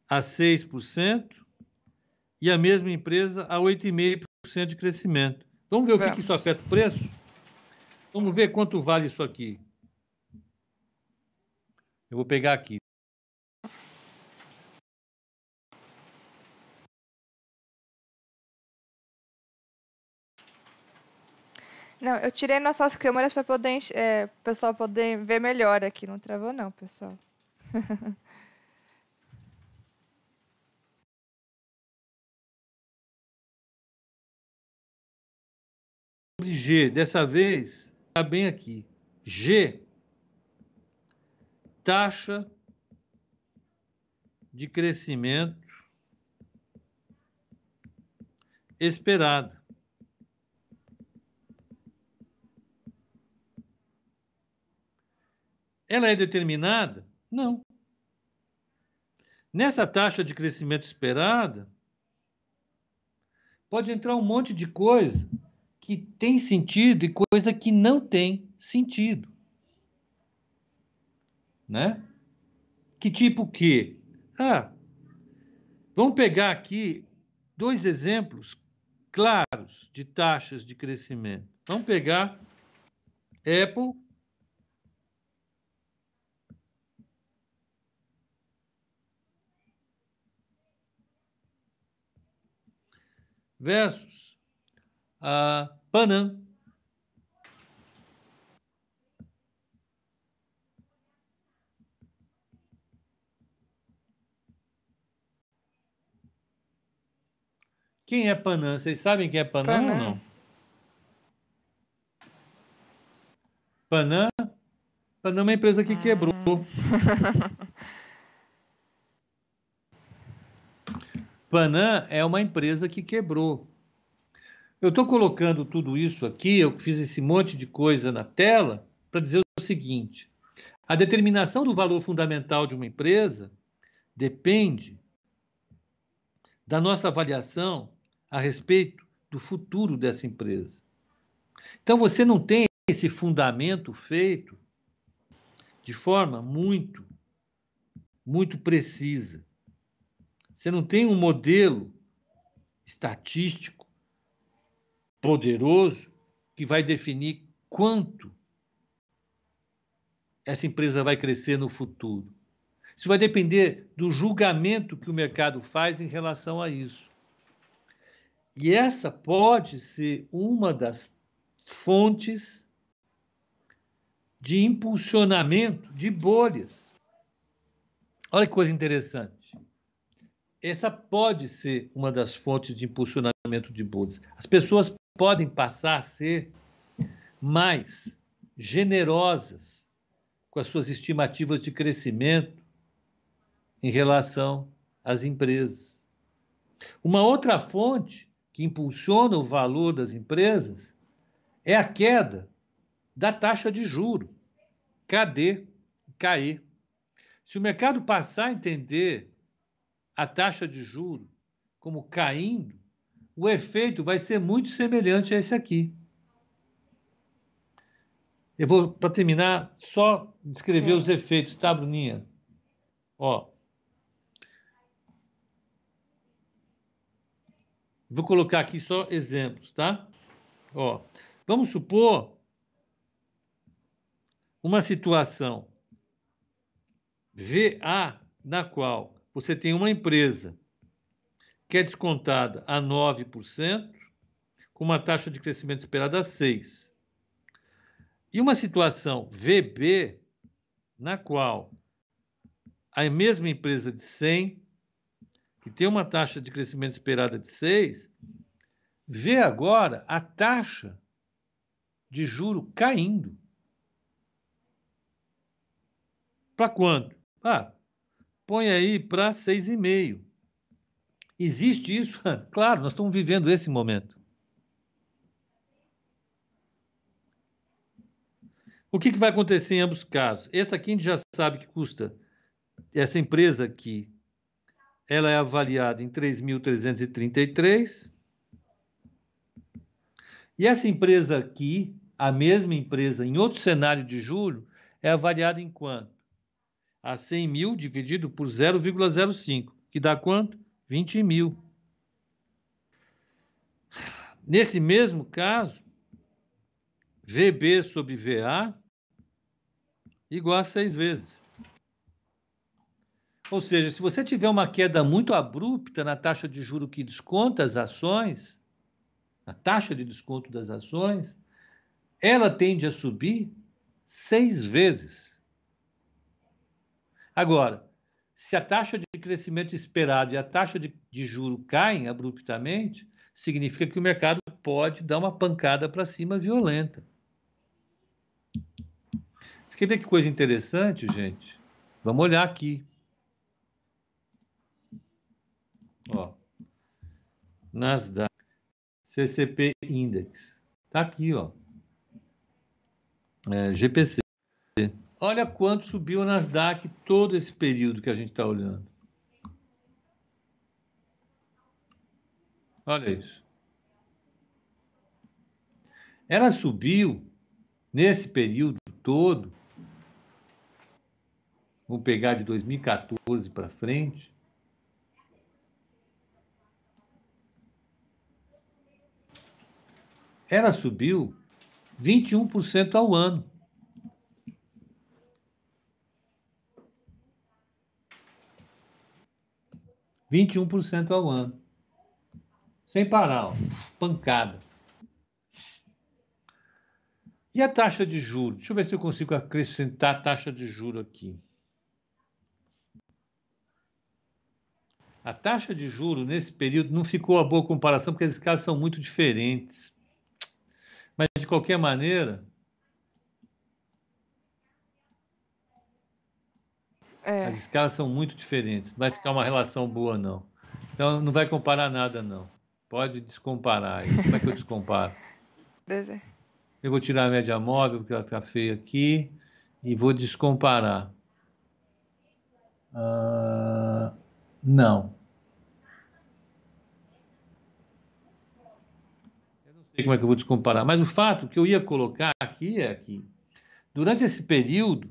A 6% e a mesma empresa a 8,5% de crescimento. Vamos ver o que, que isso afeta o preço? Vamos ver quanto vale isso aqui. Eu vou pegar aqui. Não, eu tirei nossas câmeras para poder, é, o pessoal poder ver melhor aqui. Não travou não, pessoal. [LAUGHS] G, dessa vez, está bem aqui. G, taxa de crescimento esperada. Ela é determinada? Não. Nessa taxa de crescimento esperada, pode entrar um monte de coisa que tem sentido e coisa que não tem sentido. Né? Que tipo o quê? Ah, vamos pegar aqui dois exemplos claros de taxas de crescimento. Vamos pegar Apple versus a Panam. Quem é Panam? Vocês sabem quem é Panam, Panam. ou não? Panam, Panam é uma empresa que quebrou. [LAUGHS] Panam é uma empresa que quebrou. Eu estou colocando tudo isso aqui, eu fiz esse monte de coisa na tela para dizer o seguinte: a determinação do valor fundamental de uma empresa depende da nossa avaliação a respeito do futuro dessa empresa. Então você não tem esse fundamento feito de forma muito, muito precisa. Você não tem um modelo estatístico poderoso que vai definir quanto essa empresa vai crescer no futuro. Isso vai depender do julgamento que o mercado faz em relação a isso. E essa pode ser uma das fontes de impulsionamento de bolhas. Olha que coisa interessante. Essa pode ser uma das fontes de impulsionamento de bolhas. As pessoas podem passar a ser mais generosas com as suas estimativas de crescimento em relação às empresas. Uma outra fonte que impulsiona o valor das empresas é a queda da taxa de juro, KD, KE. Se o mercado passar a entender a taxa de juro como caindo, o efeito vai ser muito semelhante a esse aqui. Eu vou, para terminar, só descrever Sim. os efeitos, tá, Bruninha? Ó. Vou colocar aqui só exemplos, tá? Ó, vamos supor uma situação VA na qual você tem uma empresa que é descontada a 9%, com uma taxa de crescimento esperada a 6%. E uma situação VB, na qual a mesma empresa de 100, que tem uma taxa de crescimento esperada de 6, vê agora a taxa de juro caindo. Para quanto? Ah, põe aí para 6,5. Existe isso? [LAUGHS] Claro, nós estamos vivendo esse momento. O que, que vai acontecer em ambos os casos? Essa aqui a gente já sabe que custa, essa empresa aqui, ela é avaliada em 3.333. E essa empresa aqui, a mesma empresa, em outro cenário de juro, é avaliada em quanto? a 100 mil dividido por 0,05, que dá quanto? 20 mil. Nesse mesmo caso, VB sobre VA igual a 6 vezes. Ou seja, se você tiver uma queda muito abrupta na taxa de juro que desconta as ações, a taxa de desconto das ações, ela tende a subir seis vezes. Agora, se a taxa de crescimento esperado e a taxa de, de juro caem abruptamente, significa que o mercado pode dar uma pancada para cima violenta. Você quer ver que coisa interessante, gente? Vamos olhar aqui. Ó. Nasdaq, CCP Index. Está aqui, ó. É, GPC. Olha quanto subiu o Nasdaq todo esse período que a gente está olhando. Olha isso. ela subiu nesse período todo, vamos pegar de 2014 para frente, ela subiu 21% ao ano. Vinte e um por cento ao ano. Sem parar, ó, pancada. E a taxa de juros? Deixa eu ver se eu consigo acrescentar a taxa de juros aqui. A taxa de juros nesse período não ficou a boa comparação, porque as escalas são muito diferentes. Mas, de qualquer maneira. É. As escalas são muito diferentes. Não vai ficar uma relação boa, não. Então, não vai comparar nada, não. Pode descomparar. Aí. Como é que eu descomparo? [LAUGHS] Eu vou tirar a média móvel, porque ela está feia aqui, e vou descomparar. Uh, não. sei como é que eu vou descomparar, mas o fato que eu ia colocar aqui é que, durante esse período,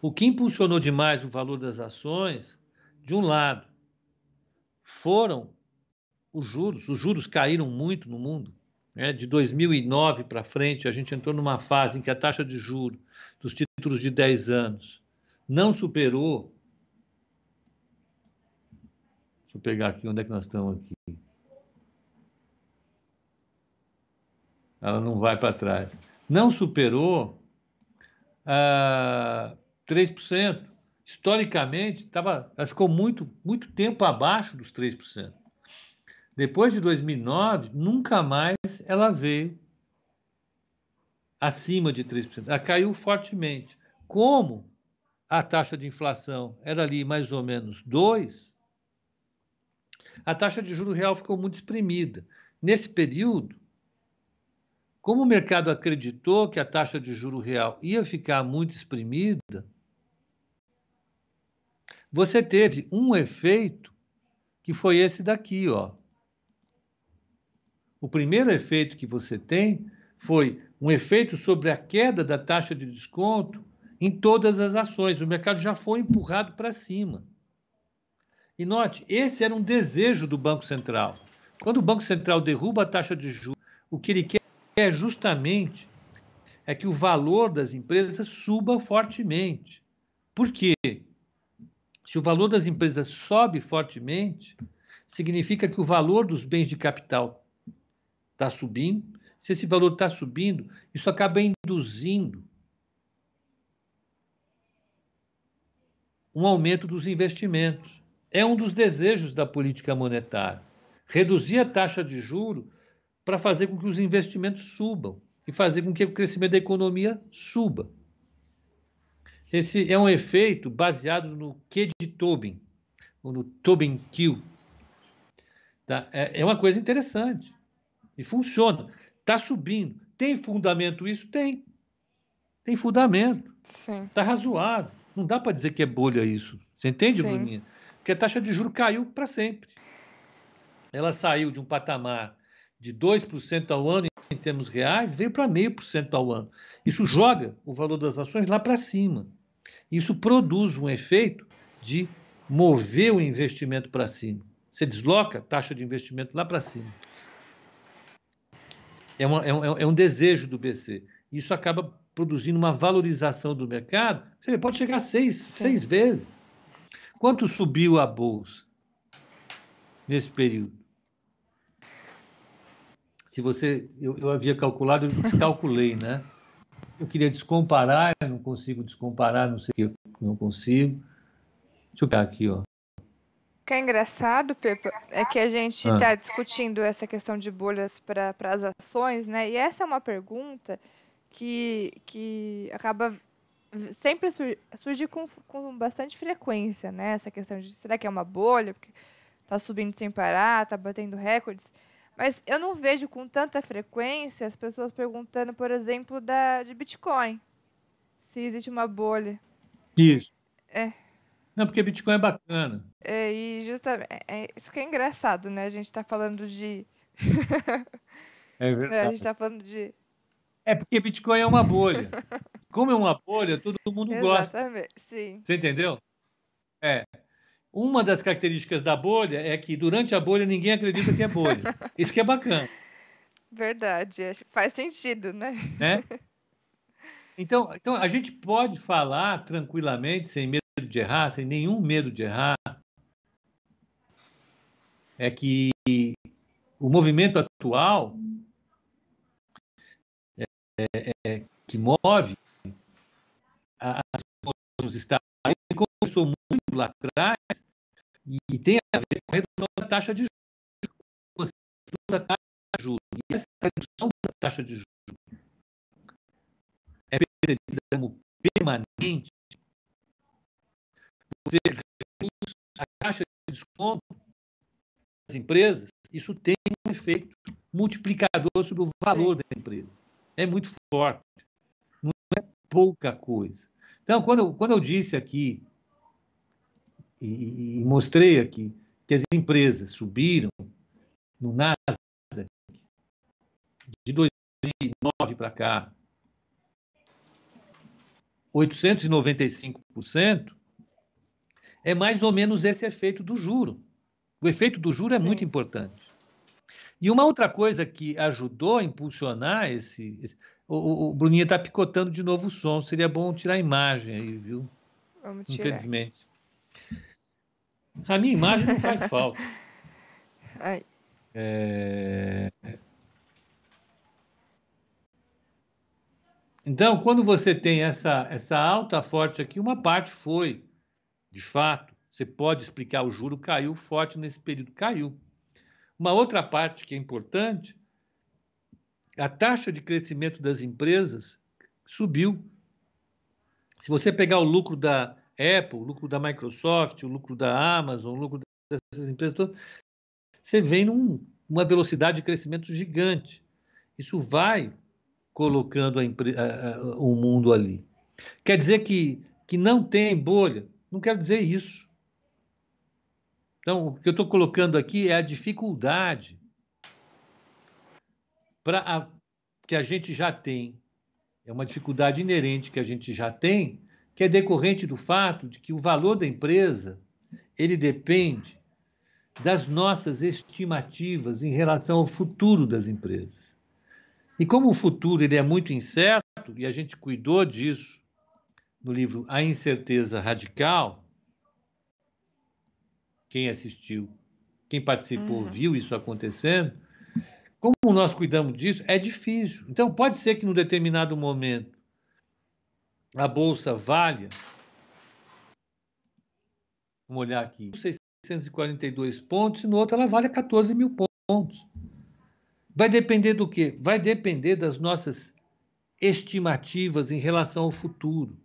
o que impulsionou demais o valor das ações, de um lado, foram os juros. Os juros caíram muito no mundo. Né? De 2009 para frente, a gente entrou numa fase em que a taxa de juros dos títulos de 10 anos não superou. Deixa eu pegar aqui onde é que nós estamos aqui. ela não vai para trás. Não superou ah, 3%. Historicamente, tava, ela ficou muito, muito tempo abaixo dos 3%. Depois de 2009, nunca mais ela veio acima de 3%. Ela caiu fortemente. Como a taxa de inflação era ali mais ou menos 2, a taxa de juro real ficou muito exprimida. Nesse período, como o mercado acreditou que a taxa de juro real ia ficar muito exprimida, você teve um efeito que foi esse daqui, ó. O primeiro efeito que você tem foi um efeito sobre a queda da taxa de desconto em todas as ações. O mercado já foi empurrado para cima. E note, esse era um desejo do Banco Central. Quando o Banco Central derruba a taxa de juros, o que ele quer é justamente é que o valor das empresas suba fortemente. Por quê? Se o valor das empresas sobe fortemente, significa que o valor dos bens de capital está subindo. Se esse valor está subindo, isso acaba induzindo um aumento dos investimentos. É um dos desejos da política monetária. Reduzir a taxa de juro para fazer com que os investimentos subam e fazer com que o crescimento da economia suba. Esse é um efeito baseado no Q de Tobin, ou no Tobin Q. Tá? É, é uma coisa interessante e funciona. Está subindo. Tem fundamento isso? Tem. Tem fundamento. Está razoável. Não dá para dizer que é bolha isso. Você entende, Sim. Bruninha? Porque a taxa de juro caiu para sempre. Ela saiu de um patamar de 2% ao ano em termos reais, veio para 0,5% ao ano. Isso joga o valor das ações lá para cima. Isso produz um efeito de mover o investimento para cima. Você desloca a taxa de investimento lá para cima. É, uma, é, um, é, um, desejo do BC. Isso acaba produzindo uma valorização do mercado. Você pode chegar a seis, seis vezes. Quanto subiu a bolsa nesse período? Se você. Eu, eu havia calculado, eu descalculei, né? Eu queria descomparar, eu não consigo descomparar, não sei o que, não consigo. Deixa eu pegar aqui, ó. O que é engraçado, Pepa, é que a gente está ah. discutindo essa questão de bolhas para as ações, né? E essa é uma pergunta que, que acaba sempre surge com, com bastante frequência, né? Essa questão de será que é uma bolha? Porque está subindo sem parar, está batendo recordes. Mas eu não vejo com tanta frequência as pessoas perguntando, por exemplo, da, de Bitcoin. Se existe uma bolha. Isso. É. Não, porque Bitcoin é bacana. É, e justamente. É, é, isso que é engraçado, né? A gente está falando de. [LAUGHS] É É, a verdade. gente tá falando de. É porque Bitcoin é uma bolha. Como é uma bolha, todo mundo gosta. Exatamente, sim. Você entendeu? É. Uma das características da bolha é que durante a bolha ninguém acredita que é bolha. [LAUGHS] Isso que é bacana, Verdade. acho que Faz sentido, né? né? [LAUGHS] Então, então a gente pode falar tranquilamente, sem medo de errar, sem nenhum medo de errar, é que o movimento atual é, é, que move a- nos Estados começou muito lá atrás e, tem a ver com a redução da taxa de juros. da taxa de juros. E essa redução da taxa de juros é percebida como permanente. Você reduz a taxa de desconto das empresas, isso tem um efeito multiplicador sobre o valor da empresa. É muito forte. Não é pouca coisa. Então, quando eu, quando eu disse aqui e- e mostrei aqui que as empresas subiram no Nasdaq de 2009 para cá 895%, é mais ou menos esse efeito do juro. O efeito do juro é Sim. muito importante. E uma outra coisa que ajudou a impulsionar esse. esse- o, o, Bruninho está picotando de novo o som. Seria bom tirar a imagem aí, viu? Vamos tirar. Infelizmente. A minha imagem não faz falta. [LAUGHS] É, Então, quando você tem essa, essa alta forte aqui, uma parte foi, de fato, você pode explicar, o juro caiu forte nesse período, caiu. Uma outra parte que é importante, a taxa de crescimento das empresas subiu. Se você pegar o lucro da Apple, o lucro da Microsoft, o lucro da Amazon, o lucro dessas empresas todas, você vem num, uma velocidade de crescimento gigante. Isso vai colocando a a- a- o mundo ali. Quer dizer que, que não tem bolha? Não quero dizer isso. Então, o que eu estou colocando aqui é a dificuldade para que a gente já tem. É uma dificuldade inerente que a gente já tem, que é decorrente do fato de que o valor da empresa ele depende das nossas estimativas em relação ao futuro das empresas. E como o futuro ele é muito incerto, e a gente cuidou disso no livro A Incerteza Radical, quem assistiu, quem participou, Uhum. viu isso acontecendo, como nós cuidamos disso, é difícil. Então, pode ser que num determinado momento a bolsa valha, vamos olhar aqui, 642 pontos, e no outro ela vale 14 mil pontos. Vai depender do quê? Vai depender das nossas estimativas em relação ao futuro,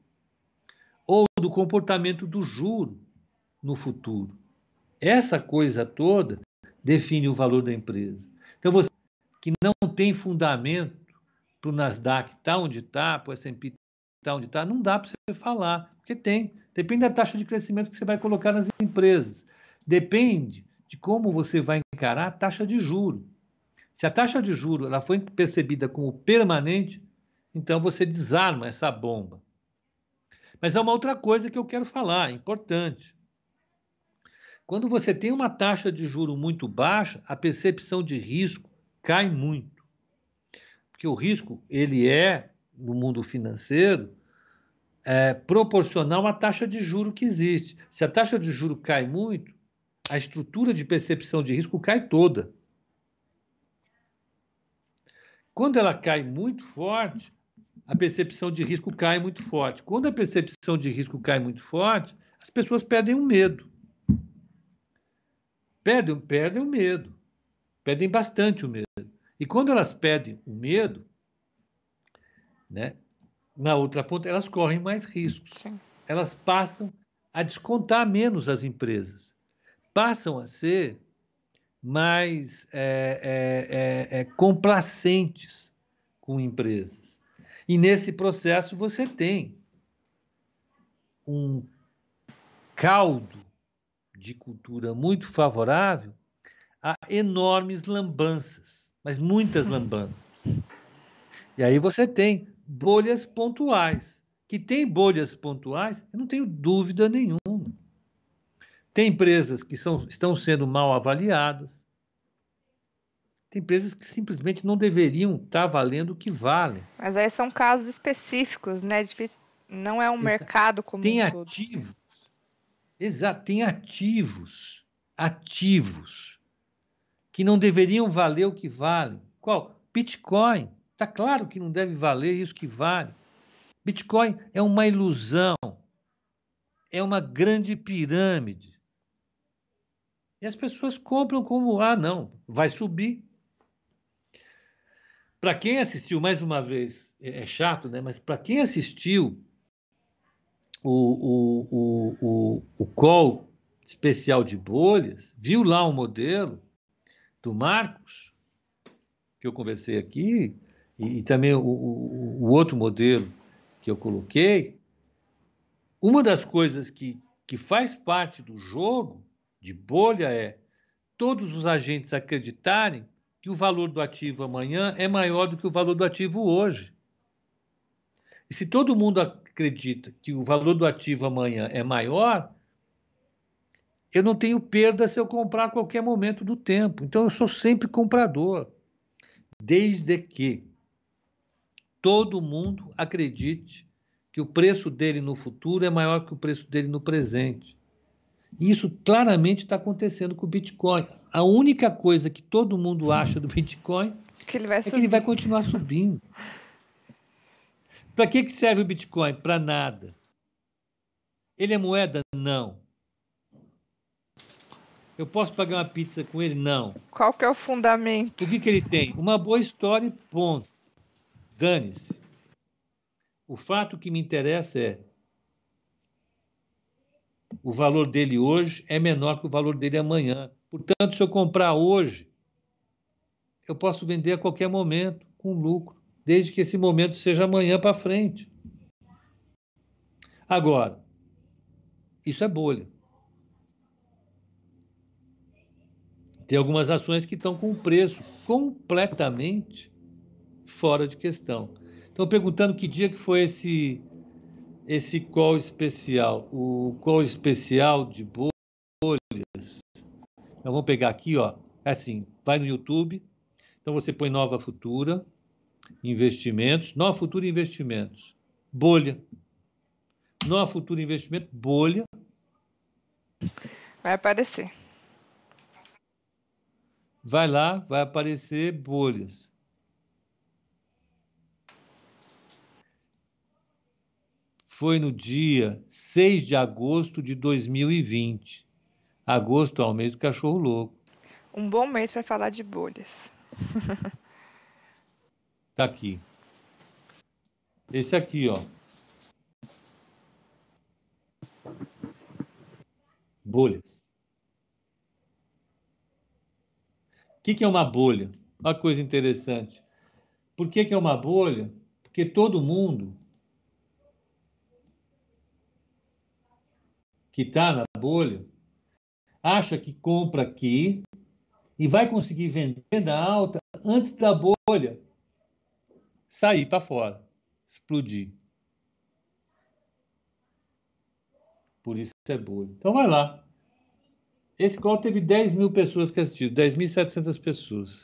ou do comportamento do juro no futuro. Essa coisa toda define o valor da empresa. Então, você que não tem fundamento para o Nasdaq estar onde está, para o S&P estar onde está, não dá para você falar, porque tem. Depende da taxa de crescimento que você vai colocar nas empresas. Depende de como você vai encarar a taxa de juro. Se a taxa de juro ela foi percebida como permanente, então você desarma essa bomba. Mas há uma outra coisa que eu quero falar, importante. Quando você tem uma taxa de juro muito baixa, a percepção de risco cai muito. Porque o risco, ele é, no mundo financeiro, é, proporcional à taxa de juro que existe. Se a taxa de juro cai muito, a estrutura de percepção de risco cai toda. Quando ela cai muito forte, a percepção de risco cai muito forte. Quando a percepção de risco cai muito forte, as pessoas perdem o medo. Perdem, perdem o medo. Perdem bastante o medo. E quando elas perdem o medo, né, na outra ponta, elas correm mais riscos. Sim. Elas passam a descontar menos as empresas. Passam a ser mais é, é, é, complacentes com empresas. E nesse processo você tem um caldo de cultura muito favorável a enormes lambanças. mas muitas lambanças. E aí você tem bolhas pontuais. Que tem bolhas pontuais, eu não tenho dúvida nenhuma. Tem empresas que são, estão sendo mal avaliadas. Tem empresas que simplesmente não deveriam estar valendo o que valem. Mas aí são casos específicos, né? Difícil, não é um Exato. mercado como tem ativos. Exato, tem ativos, ativos que não deveriam valer o que valem. Qual? Bitcoin. Está claro que não deve valer isso que vale. Bitcoin é uma ilusão, é uma grande pirâmide. E as pessoas compram como, ah, não, vai subir. Para quem assistiu, mais uma vez, é, é chato, né? mas para quem assistiu o, o, o, o, o call especial de bolhas, viu lá um modelo do Marcos, que eu conversei aqui, e, e também o, o, o outro modelo que eu coloquei, uma das coisas que, que faz parte do jogo de bolha é todos os agentes acreditarem que o valor do ativo amanhã é maior do que o valor do ativo hoje. E se todo mundo acredita que o valor do ativo amanhã é maior, eu não tenho perda se eu comprar a qualquer momento do tempo. Então eu sou sempre comprador, desde que todo mundo acredite que o preço dele no futuro é maior que o preço dele no presente. E isso claramente está acontecendo com o Bitcoin. A única coisa que todo mundo acha do Bitcoin que é que ele vai continuar subindo. Para que, que serve o Bitcoin? Para nada. Ele é moeda? Não. Eu posso pagar uma pizza com ele? Não. Qual que é o fundamento? O que, que ele tem? Uma boa história e ponto. Dane-se. O fato que me interessa é o valor dele hoje é menor que o valor dele amanhã. Portanto, se eu comprar hoje, eu posso vender a qualquer momento com lucro, desde que esse momento seja amanhã para frente. Agora, isso é bolha. Tem algumas ações que estão com preço completamente fora de questão. Estão perguntando que dia que foi esse esse call especial, o call especial de bolhas. Então, vamos pegar aqui, ó. É assim, vai no YouTube. Então você põe Nova Futura, investimentos, Nova Futura Investimentos, bolha. Nova Futura Investimento, bolha. Vai aparecer. Vai lá, vai aparecer bolhas. Foi no dia 6 de agosto de 2020. Agosto é o mês do cachorro louco. Um bom mês para falar de bolhas. [LAUGHS] tá aqui. Esse aqui, ó. Bolhas. O que, que é uma bolha? Uma coisa interessante. Por que, que é uma bolha? Porque todo mundo que está na bolha acha que compra aqui e vai conseguir venda alta antes da bolha sair para fora, explodir. Por isso é bolha. Então vai lá. Esse call teve 10 mil pessoas que assistiram, 10.700 pessoas.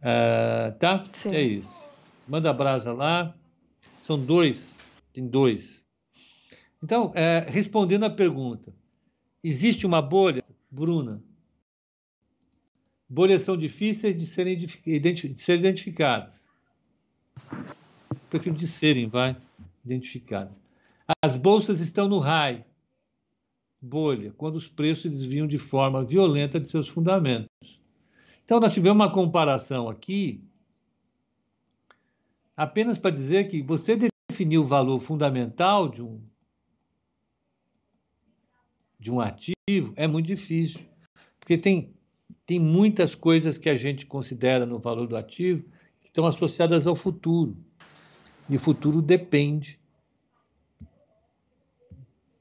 Uh, tá? Sim. É isso. Manda brasa lá. São dois, tem dois. Então, é, respondendo à pergunta, existe uma bolha, Bruna? Bolhas são difíceis de serem, de identificadas. prefiro de serem, vai, identificadas. As bolsas estão no raio, bolha, quando os preços desviam de forma violenta de seus fundamentos. Então, nós tivemos uma comparação aqui, apenas para dizer que você definiu o valor fundamental de um de um ativo é muito difícil, porque tem, tem muitas coisas que a gente considera no valor do ativo que estão associadas ao futuro. E o futuro depende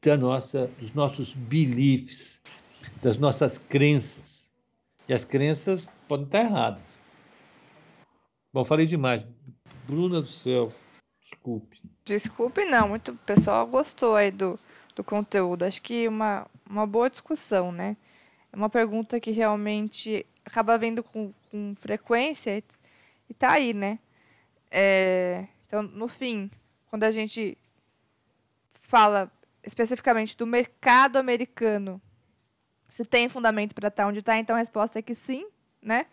da nossa, dos nossos beliefs, das nossas crenças. E as crenças podem estar erradas. Bom, falei demais. Bruna do céu, desculpe. Desculpe, não. Muito, o pessoal gostou aí do, do conteúdo. Acho que uma, uma boa discussão, né? É uma pergunta que realmente acaba vendo com, com frequência e, e tá aí, né? É, então, no fim, quando a gente fala especificamente do mercado americano, se tem fundamento para estar onde está, então a resposta é que sim, né?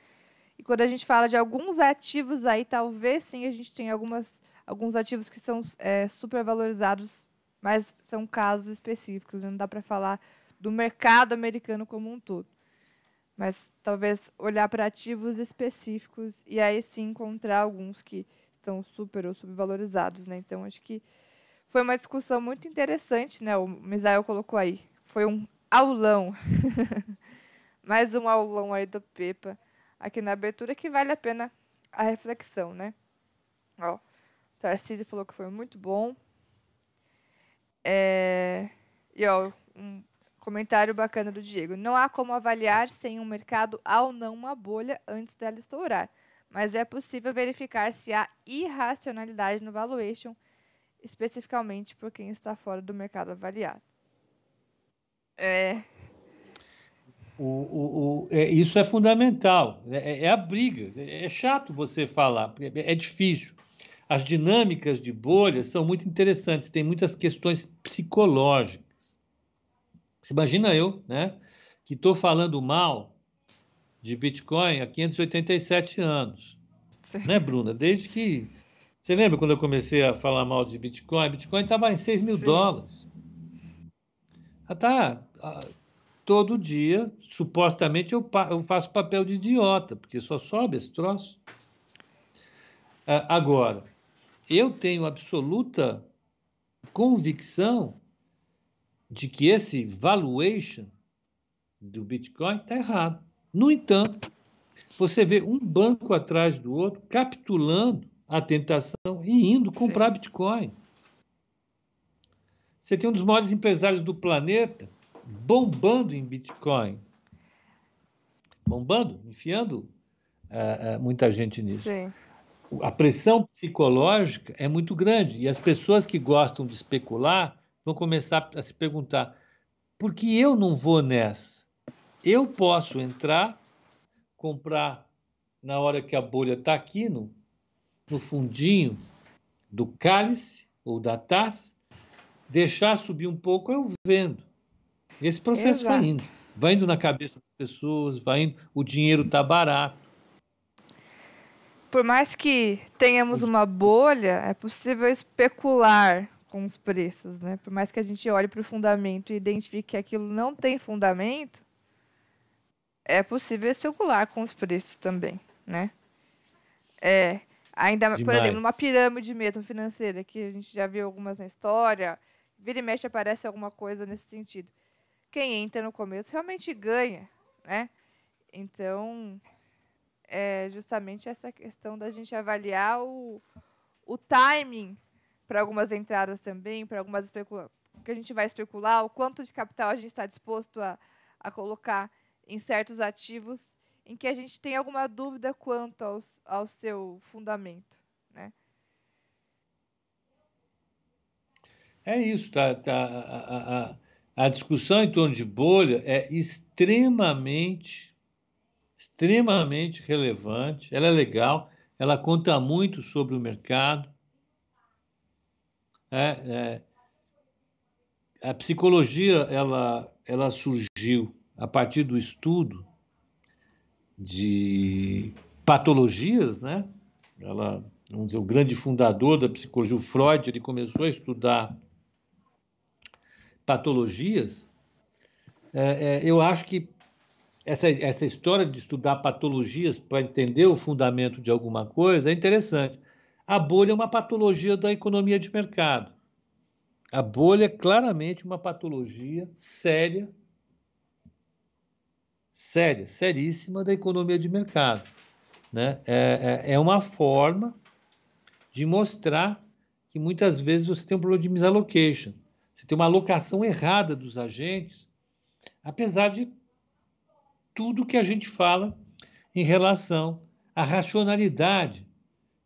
E quando a gente fala de alguns ativos aí, talvez sim a gente tenha algumas, alguns ativos que são é, supervalorizados, mas são casos específicos, não dá para falar do mercado americano como um todo. Mas talvez olhar para ativos específicos e aí sim encontrar alguns que estão super ou subvalorizados, né? Então acho que foi uma discussão muito interessante, né? O Misael colocou aí. Foi um aulão. [LAUGHS] Mais um aulão aí do Pepa aqui na abertura que vale a pena a reflexão, né? Ó, o Tarcísio falou que foi muito bom. É... E ó, um comentário bacana do Diego. Não há como avaliar se um mercado há ou não uma bolha antes dela estourar, mas é possível verificar se há irracionalidade no valuation, especificamente por quem está fora do mercado avaliado. É, o, o, o, é, isso é fundamental, é, é, é a briga. É, é chato você falar, é, é difícil. As dinâmicas de bolhas são muito interessantes, tem muitas questões psicológicas. Você imagina eu, né, que estou falando mal de Bitcoin há 587 anos. Sim. Né, Bruna? Desde que. Você lembra quando eu comecei a falar mal de Bitcoin? Bitcoin estava em 6 mil Sim. dólares. Ah, tá todo dia, supostamente, eu, eu faço papel de idiota, porque só sobe esse troço. Agora, eu tenho absoluta convicção de que esse valuation do Bitcoin está errado. No entanto, você vê um banco atrás do outro capitulando a tentação e indo comprar Sim. Bitcoin. Você tem um dos maiores empresários do planeta bombando em Bitcoin. Bombando, enfiando uh, uh, muita gente nisso. Sim. A pressão psicológica é muito grande e as pessoas que gostam de especular vão começar a se perguntar: por que eu não vou nessa? Eu posso entrar, comprar na hora que a bolha está aqui no, no fundinho do cálice ou da taça, deixar subir um pouco, eu vendo. Esse processo Exato. vai indo. Vai indo na cabeça das pessoas, vai indo, o dinheiro está barato. Por mais que tenhamos uma bolha, é possível especular com os preços, né? Por mais que a gente olhe para o fundamento e identifique que aquilo não tem fundamento, é possível especular com os preços também, né? É, ainda, Demais. por exemplo, numa pirâmide mesmo financeira, que a gente já viu algumas na história, vira e mexe aparece alguma coisa nesse sentido quem entra no começo realmente ganha, né? Então, é justamente essa questão da gente avaliar o, o timing para algumas entradas também, para algumas especulações que a gente vai especular, o quanto de capital a gente está disposto a, a colocar em certos ativos em que a gente tem alguma dúvida quanto ao, ao seu fundamento, né? É isso, tá, tá a, a, a discussão em torno de bolha é extremamente, extremamente relevante, ela é legal, ela conta muito sobre o mercado. É, é, a psicologia ela, ela surgiu a partir do estudo de patologias, né? Ela, vamos dizer, o grande fundador da psicologia, o Freud, ele começou a estudar patologias, é, é, eu acho que essa, essa história de estudar patologias para entender o fundamento de alguma coisa é interessante. A bolha é uma patologia da economia de mercado. A bolha é claramente uma patologia séria, séria, seríssima da economia de mercado. Né? É, é, é uma forma de mostrar que muitas vezes você tem um problema de misallocation. Você tem uma alocação errada dos agentes, apesar de tudo que a gente fala em relação à racionalidade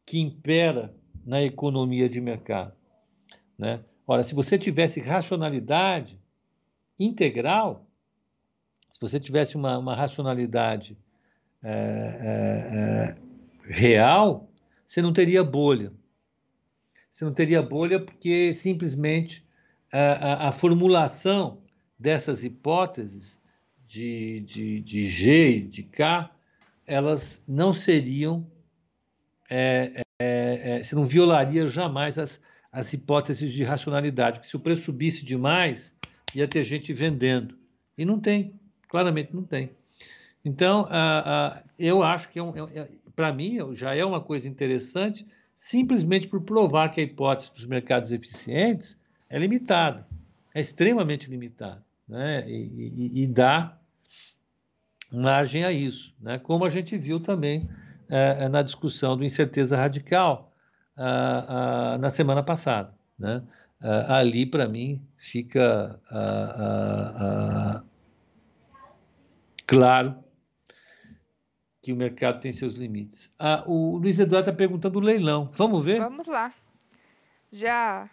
que impera na economia de mercado. Né? Ora, se você tivesse racionalidade integral, se você tivesse uma, uma racionalidade é, é, real, você não teria bolha. Você não teria bolha porque simplesmente a, a, a formulação dessas hipóteses de, de, de G e de K, elas não seriam, é, é, é, você não violaria jamais as, as hipóteses de racionalidade, porque se o preço subisse demais, ia ter gente vendendo. E não tem, claramente não tem. Então, eu acho que, é um, é, é para mim, já é uma coisa interessante, simplesmente por provar que a hipótese dos mercados eficientes é limitada, é extremamente limitada, né? e, e, e dá margem a isso, né? como a gente viu também é, na discussão do incerteza radical ah, ah, na semana passada. Né? Ah, ali, para mim, fica claro que o mercado tem seus limites. Ah, o Luiz Eduardo está perguntando o leilão. Vamos ver? Vamos lá. Já.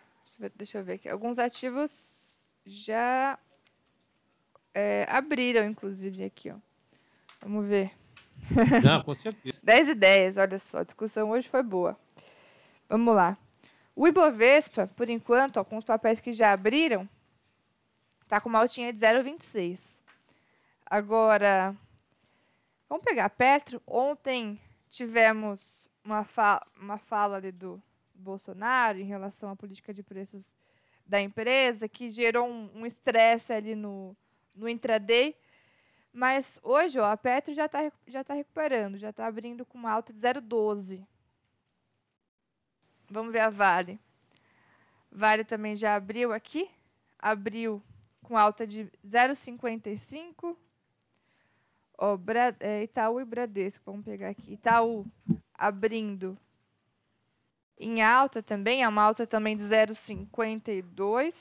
Deixa eu ver aqui. Alguns ativos já é, abriram, inclusive, aqui. Ó. Vamos ver. [LAUGHS] Não, com certeza. 10 e 10, olha só. A discussão hoje foi boa. Vamos lá. O Ibovespa, por enquanto, ó, com os papéis que já abriram, está com uma altinha de 0,26. Agora, Vamos pegar Petro. Ontem tivemos uma, fa uma fala ali do Bolsonaro em relação à política de preços da empresa, que gerou um estresse ali no, no intraday. Mas hoje ó, a Petro já está já tá recuperando, já está abrindo com uma alta de 0,12. Vamos ver a Vale. Vale também já abriu aqui. Abriu com alta de 0,55. Ó, Bra é, Itaú e Bradesco, vamos pegar aqui. Itaú abrindo em alta também, é uma alta também de 0,52.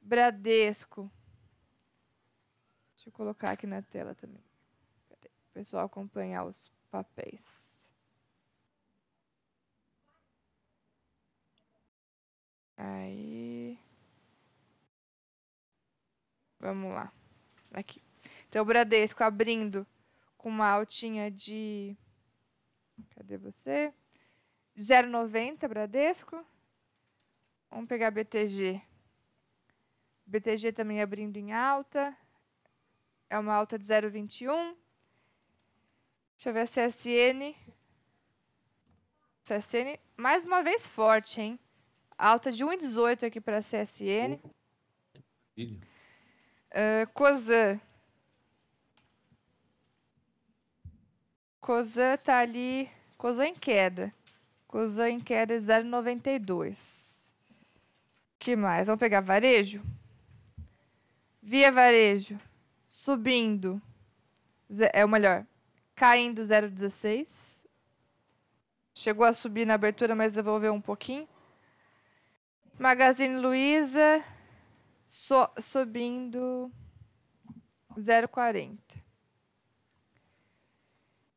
Bradesco. Deixa eu colocar aqui na tela também. O pessoal acompanhar os papéis. Aí. Vamos lá. Aqui. Então, o Bradesco abrindo com uma altinha de. Cadê você? 0,90 Bradesco. Vamos pegar BTG. BTG também abrindo em alta. É uma alta de 0,21. Deixa eu ver a CSN. CSN, mais uma vez forte, hein? Alta de 1,18 aqui para a CSN. Uh, Cosan Cosan tá ali. Cosan em queda. Cosan em queda 0,92. que mais? Vamos pegar varejo? Via varejo. Subindo. É o melhor. Caindo 0,16. Chegou a subir na abertura, mas devolveu um pouquinho. Magazine Luiza so, subindo 0,40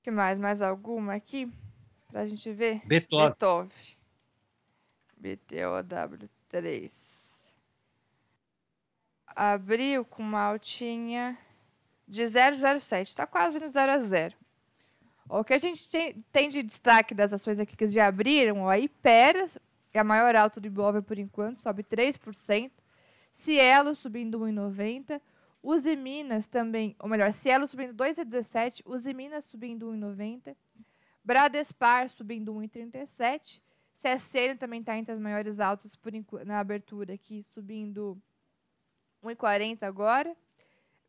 que mais? Mais alguma aqui? Pra gente ver? Beethoven. Beethoven. BTOW3. Abriu com uma altinha de 007. Tá quase no 0 a 0. O que a gente tem, de destaque das ações aqui que já abriram, a Ipera, é a maior alta do Ibovespa por enquanto, sobe 3%. Cielo subindo 1,90%. Uzi Minas também, ou melhor, Cielo subindo 2,17, Uzi Minas subindo 1,90, Bradespar subindo 1,37, CSN também está entre as maiores altas por, na abertura aqui, subindo 1,40 agora,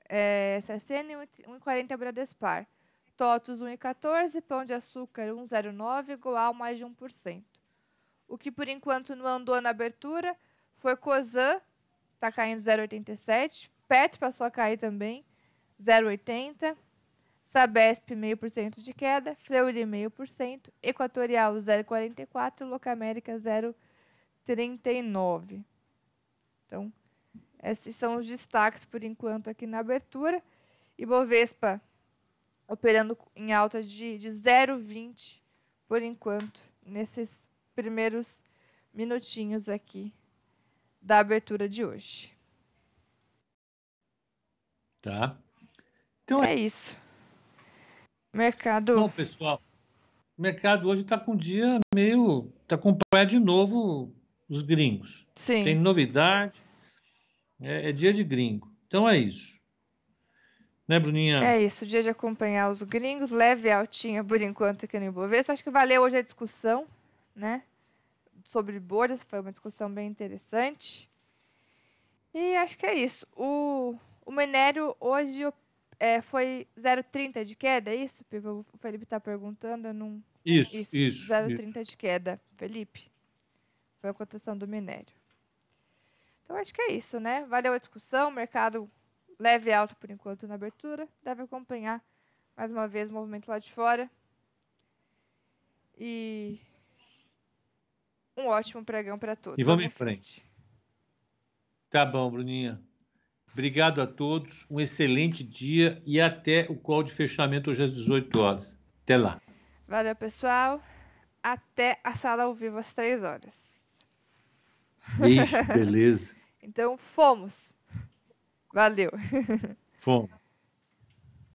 é, CSN 1,40 Bradespar, TOTUS 1,14, Pão de Açúcar 1,09, Goal mais de 1%. O que por enquanto não andou na abertura foi Cosan, está caindo 0,87, Petro passou a cair também, 0,80%. Sabesp, 0,5% de queda. Fleury, 0,5%. Equatorial, 0,44%. Locamérica, 0,39%. Então, esses são os destaques por enquanto aqui na abertura. E Bovespa operando em alta de, de 0,20 por enquanto nesses primeiros minutinhos aqui da abertura de hoje. Tá. Então é isso. Mercado. Bom, pessoal, o mercado hoje está com um dia meio. Está com pé de novo os gringos. Sim. Tem novidade. É, é, dia de gringo. Então é isso. Né, Bruninha? É isso. Dia de acompanhar os gringos. Leve altinha por enquanto aqui no Ibovespa. Acho que valeu hoje a discussão, né? Sobre bolhas. Foi uma discussão bem interessante. E acho que é isso. O, o minério hoje é, foi 0,30 de queda, é isso? O Felipe está perguntando, eu não... Isso, isso. isso 0,30 de queda, Felipe. Foi a cotação do minério. Então, acho que é isso, né? Valeu a discussão, mercado leve e alto por enquanto na abertura. Deve acompanhar, mais uma vez, o movimento lá de fora. E um ótimo pregão para todos. E vamos, vamos em frente. frente. Tá bom, Bruninha. Obrigado a todos, um excelente dia e até o call de fechamento hoje às 18 horas. Até lá. Valeu, pessoal. Até a sala ao vivo às 3 horas. Beijo, beleza. [LAUGHS] então, fomos. Valeu. [LAUGHS] Fomos.